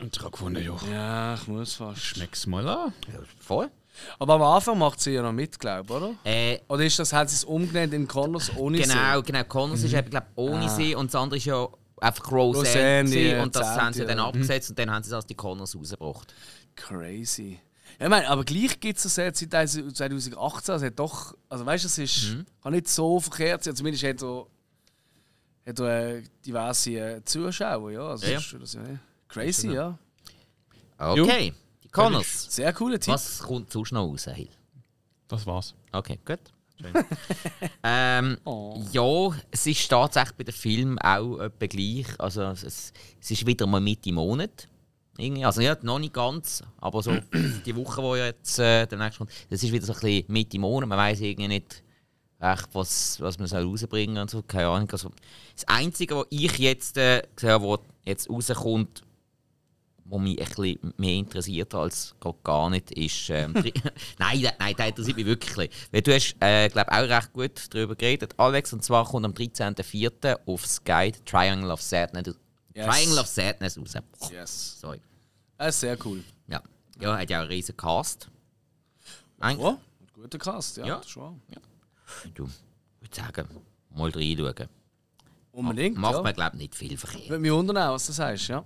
Und ich habe gefunden, ja, Ja, ich muss fast. schmeck's mal an. Ja, voll. Aber am Anfang macht sie ja noch mit, glaube ich, oder? Äh, Oder ist das, haben sie es umgenannt in Connors ohne genau, sie? genau. Connors ist eben, glaube ohne Ah. sie und das andere ist ja einfach Roseanne. Roseanne, die und das haben sie dann ja. abgesetzt und dann haben sie es als die Connors rausgebracht. Crazy. Ja, ich meine, aber gleich gibt es das jetzt seit 2018. Also, hat doch, also weißt du, es ist kann nicht so verkehrt sein. Zumindest hat er, hat er äh, diverse äh, Zuschauer. Ja, also Ja, ja. ist das, ja. Crazy, ja. Okay, die Connors. Sehr cooler Tipp. Was kommt sonst noch raus, Hill? Das war's. Okay, gut. Ähm, Oh. Ja, es ist tatsächlich bei den Filmen auch etwa gleich. Also es, es ist wieder mal Mitte Monat. Irgendwie. Also ja, noch nicht ganz, aber so die Woche, die jetzt äh, demnächst kommt, das ist wieder so ein bisschen Mitte Monat. Man weiß irgendwie nicht recht, was, was man soll rausbringen und so. Keine Ahnung. Also, das Einzige, was ich jetzt äh, sehe, was jetzt rauskommt, was mich ein bisschen mehr interessiert als gar nicht, ist. Ähm, nein, der- nein, der interessiert mich wirklich. Weil du hast, äh, glaube auch recht gut darüber geredet, Alex. Und zwar kommt am 13.04. auf Sky Triangle of Sadness, Yes. Triangle of Sadness raus. Yes. Sorry. Das ist sehr cool. Ja. ja, hat ja auch einen riesen Cast. Eigentlich, Oh, guter Cast, ja. Ja. das ist wahr. du, ich würde sagen, mal reinschauen. Unbedingt, Macht ja. man, glaube ich, nicht viel verkehrt. Würde mich wundern, auch, was du sagst, ja.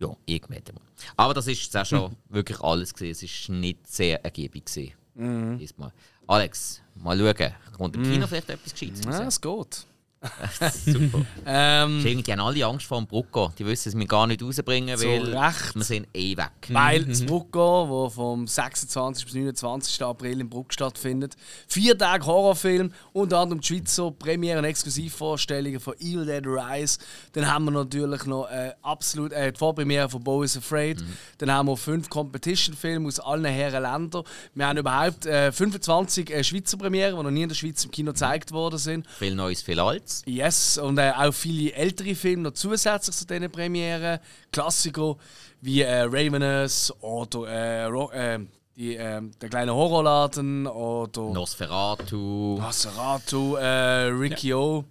Ja, irgendwann mal. Aber das ist jetzt auch schon wirklich alles gewesen. Es war nicht sehr ergiebig gewesen. Mhm. Diesmal. Alex, mal schauen. Kommt im Kino vielleicht etwas Gescheites Ja, es geht. Super. Ähm, Die haben alle Angst vor dem Brucko. Die wissen es mir gar nicht rausbringen, Zu weil Recht. wir sind eh weg. Weil das Brucko, wo vom 26. bis 29. April in Bruck stattfindet, vier Tage Horrorfilm, unter anderem die Schweizer Premieren, Exklusivvorstellungen von Evil Dead Rise. Dann haben wir natürlich noch äh, absolut äh, die Vorpremiere von Bo is Afraid. Dann haben wir fünf Competition-Filme aus allen Herren Ländern. Wir haben überhaupt äh, 25 äh, Schweizer Premieren, die noch nie in der Schweiz im Kino gezeigt worden sind. Viel Neues, viel Altes. Yes, und äh, auch viele ältere Filme noch zusätzlich zu diesen Premieren. Klassiker wie äh, Ravenous oder äh, äh, die, äh, Der kleine Horrorladen oder Nosferatu. Nosferatu, äh, Ricky O.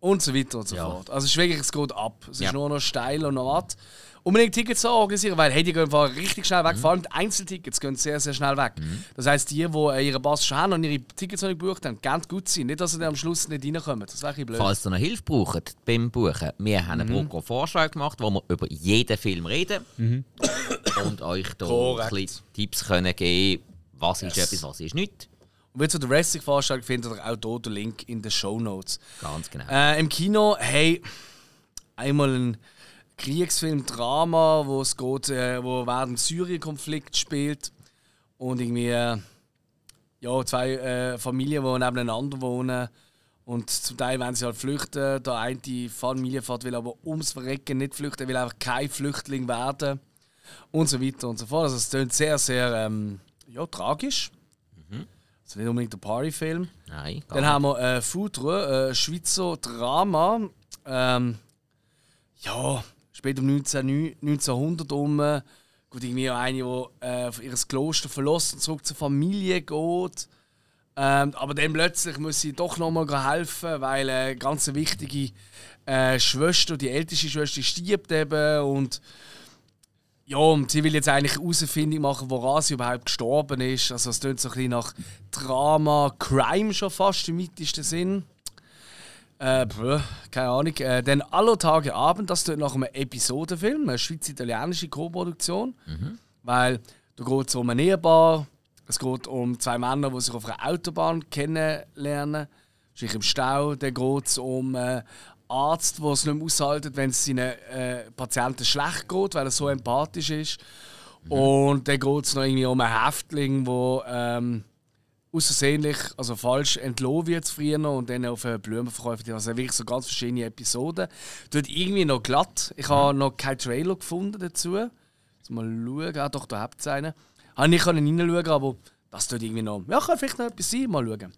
Und so weiter und so Ja. fort. Also es ist wirklich, es geht ab. Es Ja. ist nur noch steil und noch was. Unbedingt Tickets zu organisieren, weil hey, die gehen richtig schnell Mhm. weg. Vor allem die Einzeltickets gehen sehr, sehr schnell weg. Das heisst, die, die äh, ihre Pass schon haben und ihre Tickets noch nicht gebucht haben, ganz gut sein. Nicht, dass sie dann am Schluss nicht reinkommen. Das wäre ein blöd. Falls ihr noch Hilfe braucht beim Buchen, wir haben einen Mhm. Brucko-Vorschlag gemacht, wo wir über jeden Film reden und euch da ein Korrekt. bisschen Tipps können geben was ist Yes. etwas, was ist nicht. Und wie zu der Wrestling-Vorstellung findet ihr auch hier den Link in den Show Notes. Ganz genau. Äh, Im Kino, hey, einmal ein Kriegsfilm, Drama, wo es geht, äh, wo während dem Syrien-Konflikt spielt und irgendwie äh, ja, zwei äh, Familien, die nebeneinander wohnen und zum Teil wollen sie halt flüchten. Der eine die Familienvater will aber ums Verrecken nicht flüchten, will einfach kein Flüchtling werden und so weiter und so fort. Also es klingt sehr, sehr ähm, ja, tragisch. Also nicht unbedingt ein Partyfilm. Nein, Dann haben wir äh, Foudre, äh, Schweizer Drama. Ähm, ja, später um 19, 1900 um. Gut, irgendwie auch eine, die äh, ihr Kloster verlässt und zurück zur Familie geht. Ähm, aber dann plötzlich muss sie doch nochmal helfen, weil eine ganz wichtige äh, Schwester, die älteste Schwester, stirbt eben. Und ja, und sie will jetzt eigentlich eine Herausfindung machen, woran sie überhaupt gestorben ist. Also es klingt so ein bisschen nach Drama, Crime schon fast im weitesten Sinn. Äh, pff, keine Ahnung. Äh, dann Aller Tage Abend, das tut nach einem Episodenfilm, eine schweiz-italienische Co-Produktion. Weil da geht es um ein Ehepaar, es geht um zwei Männer, die sich auf einer Autobahn kennenlernen, sich im Stau. Dann geht es um einen Arzt, der es nicht mehr aushaltet, wenn es seinen äh, Patienten schlecht geht, weil er so empathisch ist. Und dann geht es noch irgendwie um einen Häftling, der ähm, außersehentlich, also falsch entlohnt wird früher und dann auf einen Blumenverkäufer. Also wirklich so ganz verschiedene Episoden. Dort irgendwie noch glatt. Ich habe noch keinen Trailer gefunden dazu. Jetzt mal schauen. Ah, doch, da habt ihr einen. Habe ich nicht reinschauen, aber das tut irgendwie noch. Ja, kann vielleicht noch etwas sein. Mal schauen.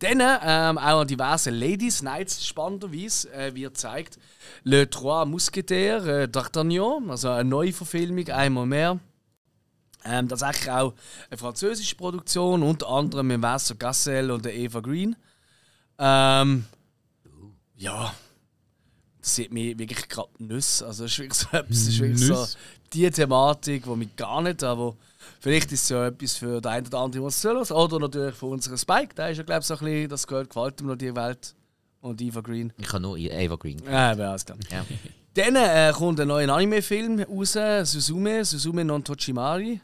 Dann ähm, auch diverse Ladies Nights spannenderweise äh, wird gezeigt Le Trois Mousquetaires äh, d'Artagnan, also eine Neuverfilmung, einmal mehr. Ähm, das ist eigentlich auch eine französische Produktion, unter anderem mit Vincent Gassel und der Eva Green. Ähm, ja, das sieht mir wirklich gerade Nüsse. Also, das ist wirklich so, etwas, das ist wirklich so die Thematik, die mich gar nicht, aber vielleicht ist es ja etwas für den einen oder anderen, was zulässt. Oder natürlich für unseren Spike, der ist ja, glaube ich, so ein bisschen, das gehört, gefällt ihm noch die Welt. Und Eva Green. Ich habe nur Eva Green. Ja, aber alles klar. Ja. Dann äh, kommt ein neuer Anime-Film raus, Suzume, Suzume non Tochimari.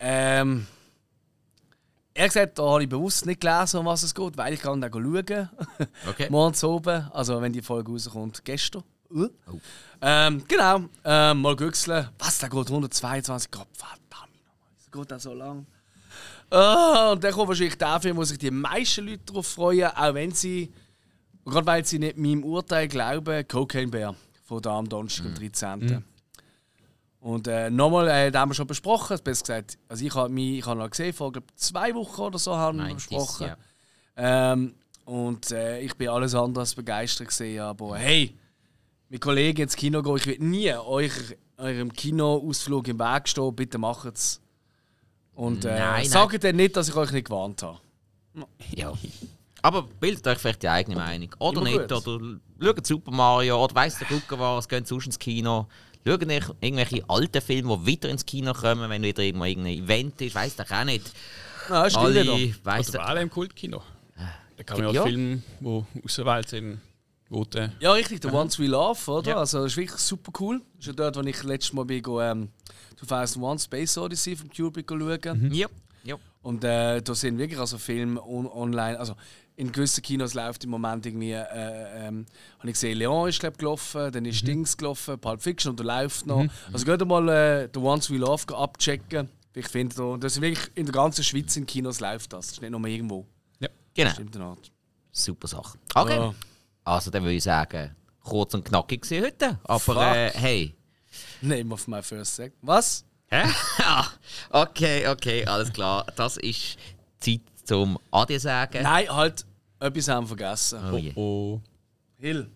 Ähm, ehrlich gesagt, da habe ich bewusst nicht gelesen, um was es geht, weil ich kann da schauen. Okay. Morgens oben, also wenn die Folge rauskommt, gestern. Uh. Oh. Ähm, genau, ähm, mal güchseln. Was, der geht 122 Grad? Verdammt das geht auch so lang. Ah, und dann kommt wahrscheinlich der Film, wo sich die meisten Leute darauf freuen, auch wenn sie, gerade weil sie nicht meinem Urteil glauben, Cocaine Bear von da am Donnerstag, am 13. Und äh, nochmal, äh, den haben wir schon besprochen, besser gesagt, also ich habe mich, ich habe noch gesehen, vor glaub, zwei Wochen oder so haben wir 90s, besprochen. ja. Ähm, und äh, ich bin alles andere als begeistert gesehen, aber hey, mit Kollegen ins Kino gehen, ich will nie euch, eurem Kinoausflug im Weg stehen, bitte macht es. Und äh, Nein, nein. sagt dann nicht, dass ich euch nicht gewarnt habe. Ja. Aber bildet euch vielleicht die eigene Meinung. Oder Immer nicht. gut. Oder schaut Super Mario oder weiss der Gucker was, geht sonst ins Kino. Schaut irgendwelche alten Filme, die wieder ins Kino kommen, wenn wieder irgendwo irgendein Event ist. Weiss doch auch nicht. Ist still Alle, wieder. weiss alle im Kultkino. Da kann man ja, Ja. Filme, die auserwählt sind, der, Ja, richtig, The Ones We Love, oder? Ja. Also, das ist wirklich super cool. Das ist ja dort, wo ich letztes Mal bin, ähm, 2001 Space Odyssey vom Kubrick schauen. Ja, ja. Und äh, da sind wirklich also Filme on online, also in gewissen Kinos läuft im Moment irgendwie, äh, ähm, habe ich gesehen, Leon ist glaub, gelaufen, dann ist Dings gelaufen, Pulp Fiction und der läuft noch. Also geht mal äh, The Ones We Love abchecken. Ich finde, da, das ist wirklich in der ganzen Schweiz in Kinos läuft das. Das ist nicht nur irgendwo. Genau. Stimmt Art. Super Sache. Okay. Ja. Also dann würde ich sagen, kurz und knackig gewesen heute. Aber äh, hey. Name of my first sec. Was? Hä? Okay, okay, alles klar. Das ist Zeit zum Adi sagen. Nein, halt, etwas haben wir vergessen. Oh je. oh. Hill.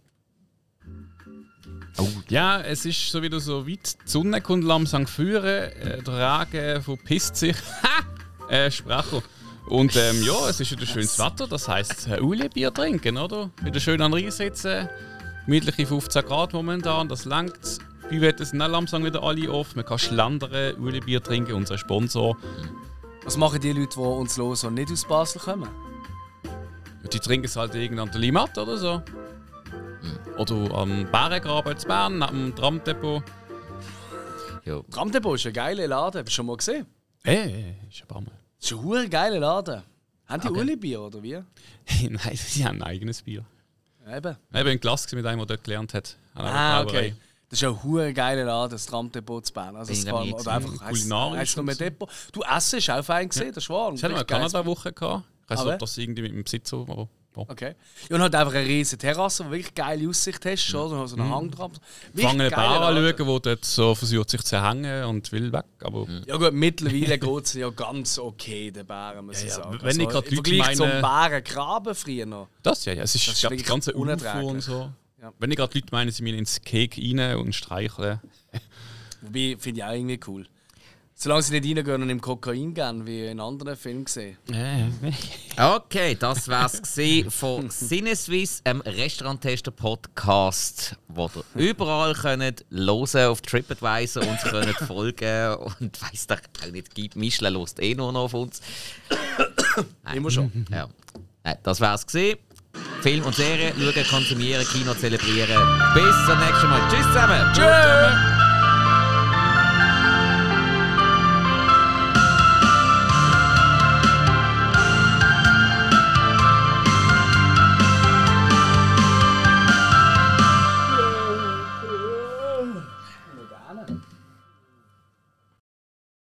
Ja, es ist so wieder so weit. Die Sonne kommt langsam führen, äh, der Regen verpisst sich. Ha! Äh, Sprecher. Und ähm, ja, es ist wieder schönes Wetter, das heisst, äh, Uli Bier trinken, oder? Wieder schön an den sitzen. Gemütliche 15 Grad momentan, das langt. Wie wird es nicht langsam wieder alle auf? Man kann schlendern, Uli Bier trinken, unser Sponsor. Was machen die Leute, die uns hören und nicht aus Basel kommen? Die trinken es halt irgend an der Limmat oder so. Oder am Bärengraben in Bern, dem Tramdepot. Ja. Tramdepot ist ein geiler Laden, hast du schon mal gesehen? Äh, äh, ist ein paar Mal. Das ist ein hure geiler Laden. Haben die Okay. Uli-Bier oder wie? Nein, sie haben ein eigenes Bier. Eben. Ich war in Klasse mit einem, der dort gelernt hat. Ah, okay. Das ist ein hure geiler Laden, das Tramdepot zu Bern. Also es ich kann, oder einfach Kulinarisch so. Depot. Du Essen ist auch fein gesehen, das war Ich hatte mal eine Kanada-Woche gehabt. Ich weiß nicht, ob das irgendwie mit dem Besitzer aber ja. Okay. Ja, und halt einfach eine riesige Terrasse, wo wirklich geile Aussicht hast, oder? Und so einen Hang dran. Wirklich Fangen einen geiler Bauer Laden. anschauen, der dort so versucht sich zu hängen und will weg. Aber Ja gut, mittlerweile geht es ja ganz okay, den Bären, muss ich Ja, ja, sagen. wenn ich grad Im Leute Vergleich zum meine- Bärengraben früher noch. das ja, ja. Es ist, Das ist wirklich ganze unerträglich. und so. Ja. Wenn ich gerade Leute meine, sie müssen ins Cake rein und streicheln. Wobei, finde ich auch irgendwie cool. Solange sie nicht reingehen und im Kokain gehen, wie in anderen Filmen gesehen. Okay, das war's von Sinneswiss, einem Restauranttester-Podcast, wo ihr überall könnt hören auf TripAdvisor uns könnt folgen und weiss doch auch nicht, gibt Michelin lost eh nur noch auf uns. Immer schon. Ja. Nein, das war's gewesen. Film und Serie, schauen, konsumieren, Kino zelebrieren. Bis zum nächsten Mal. Tschüss zusammen. Tschüss!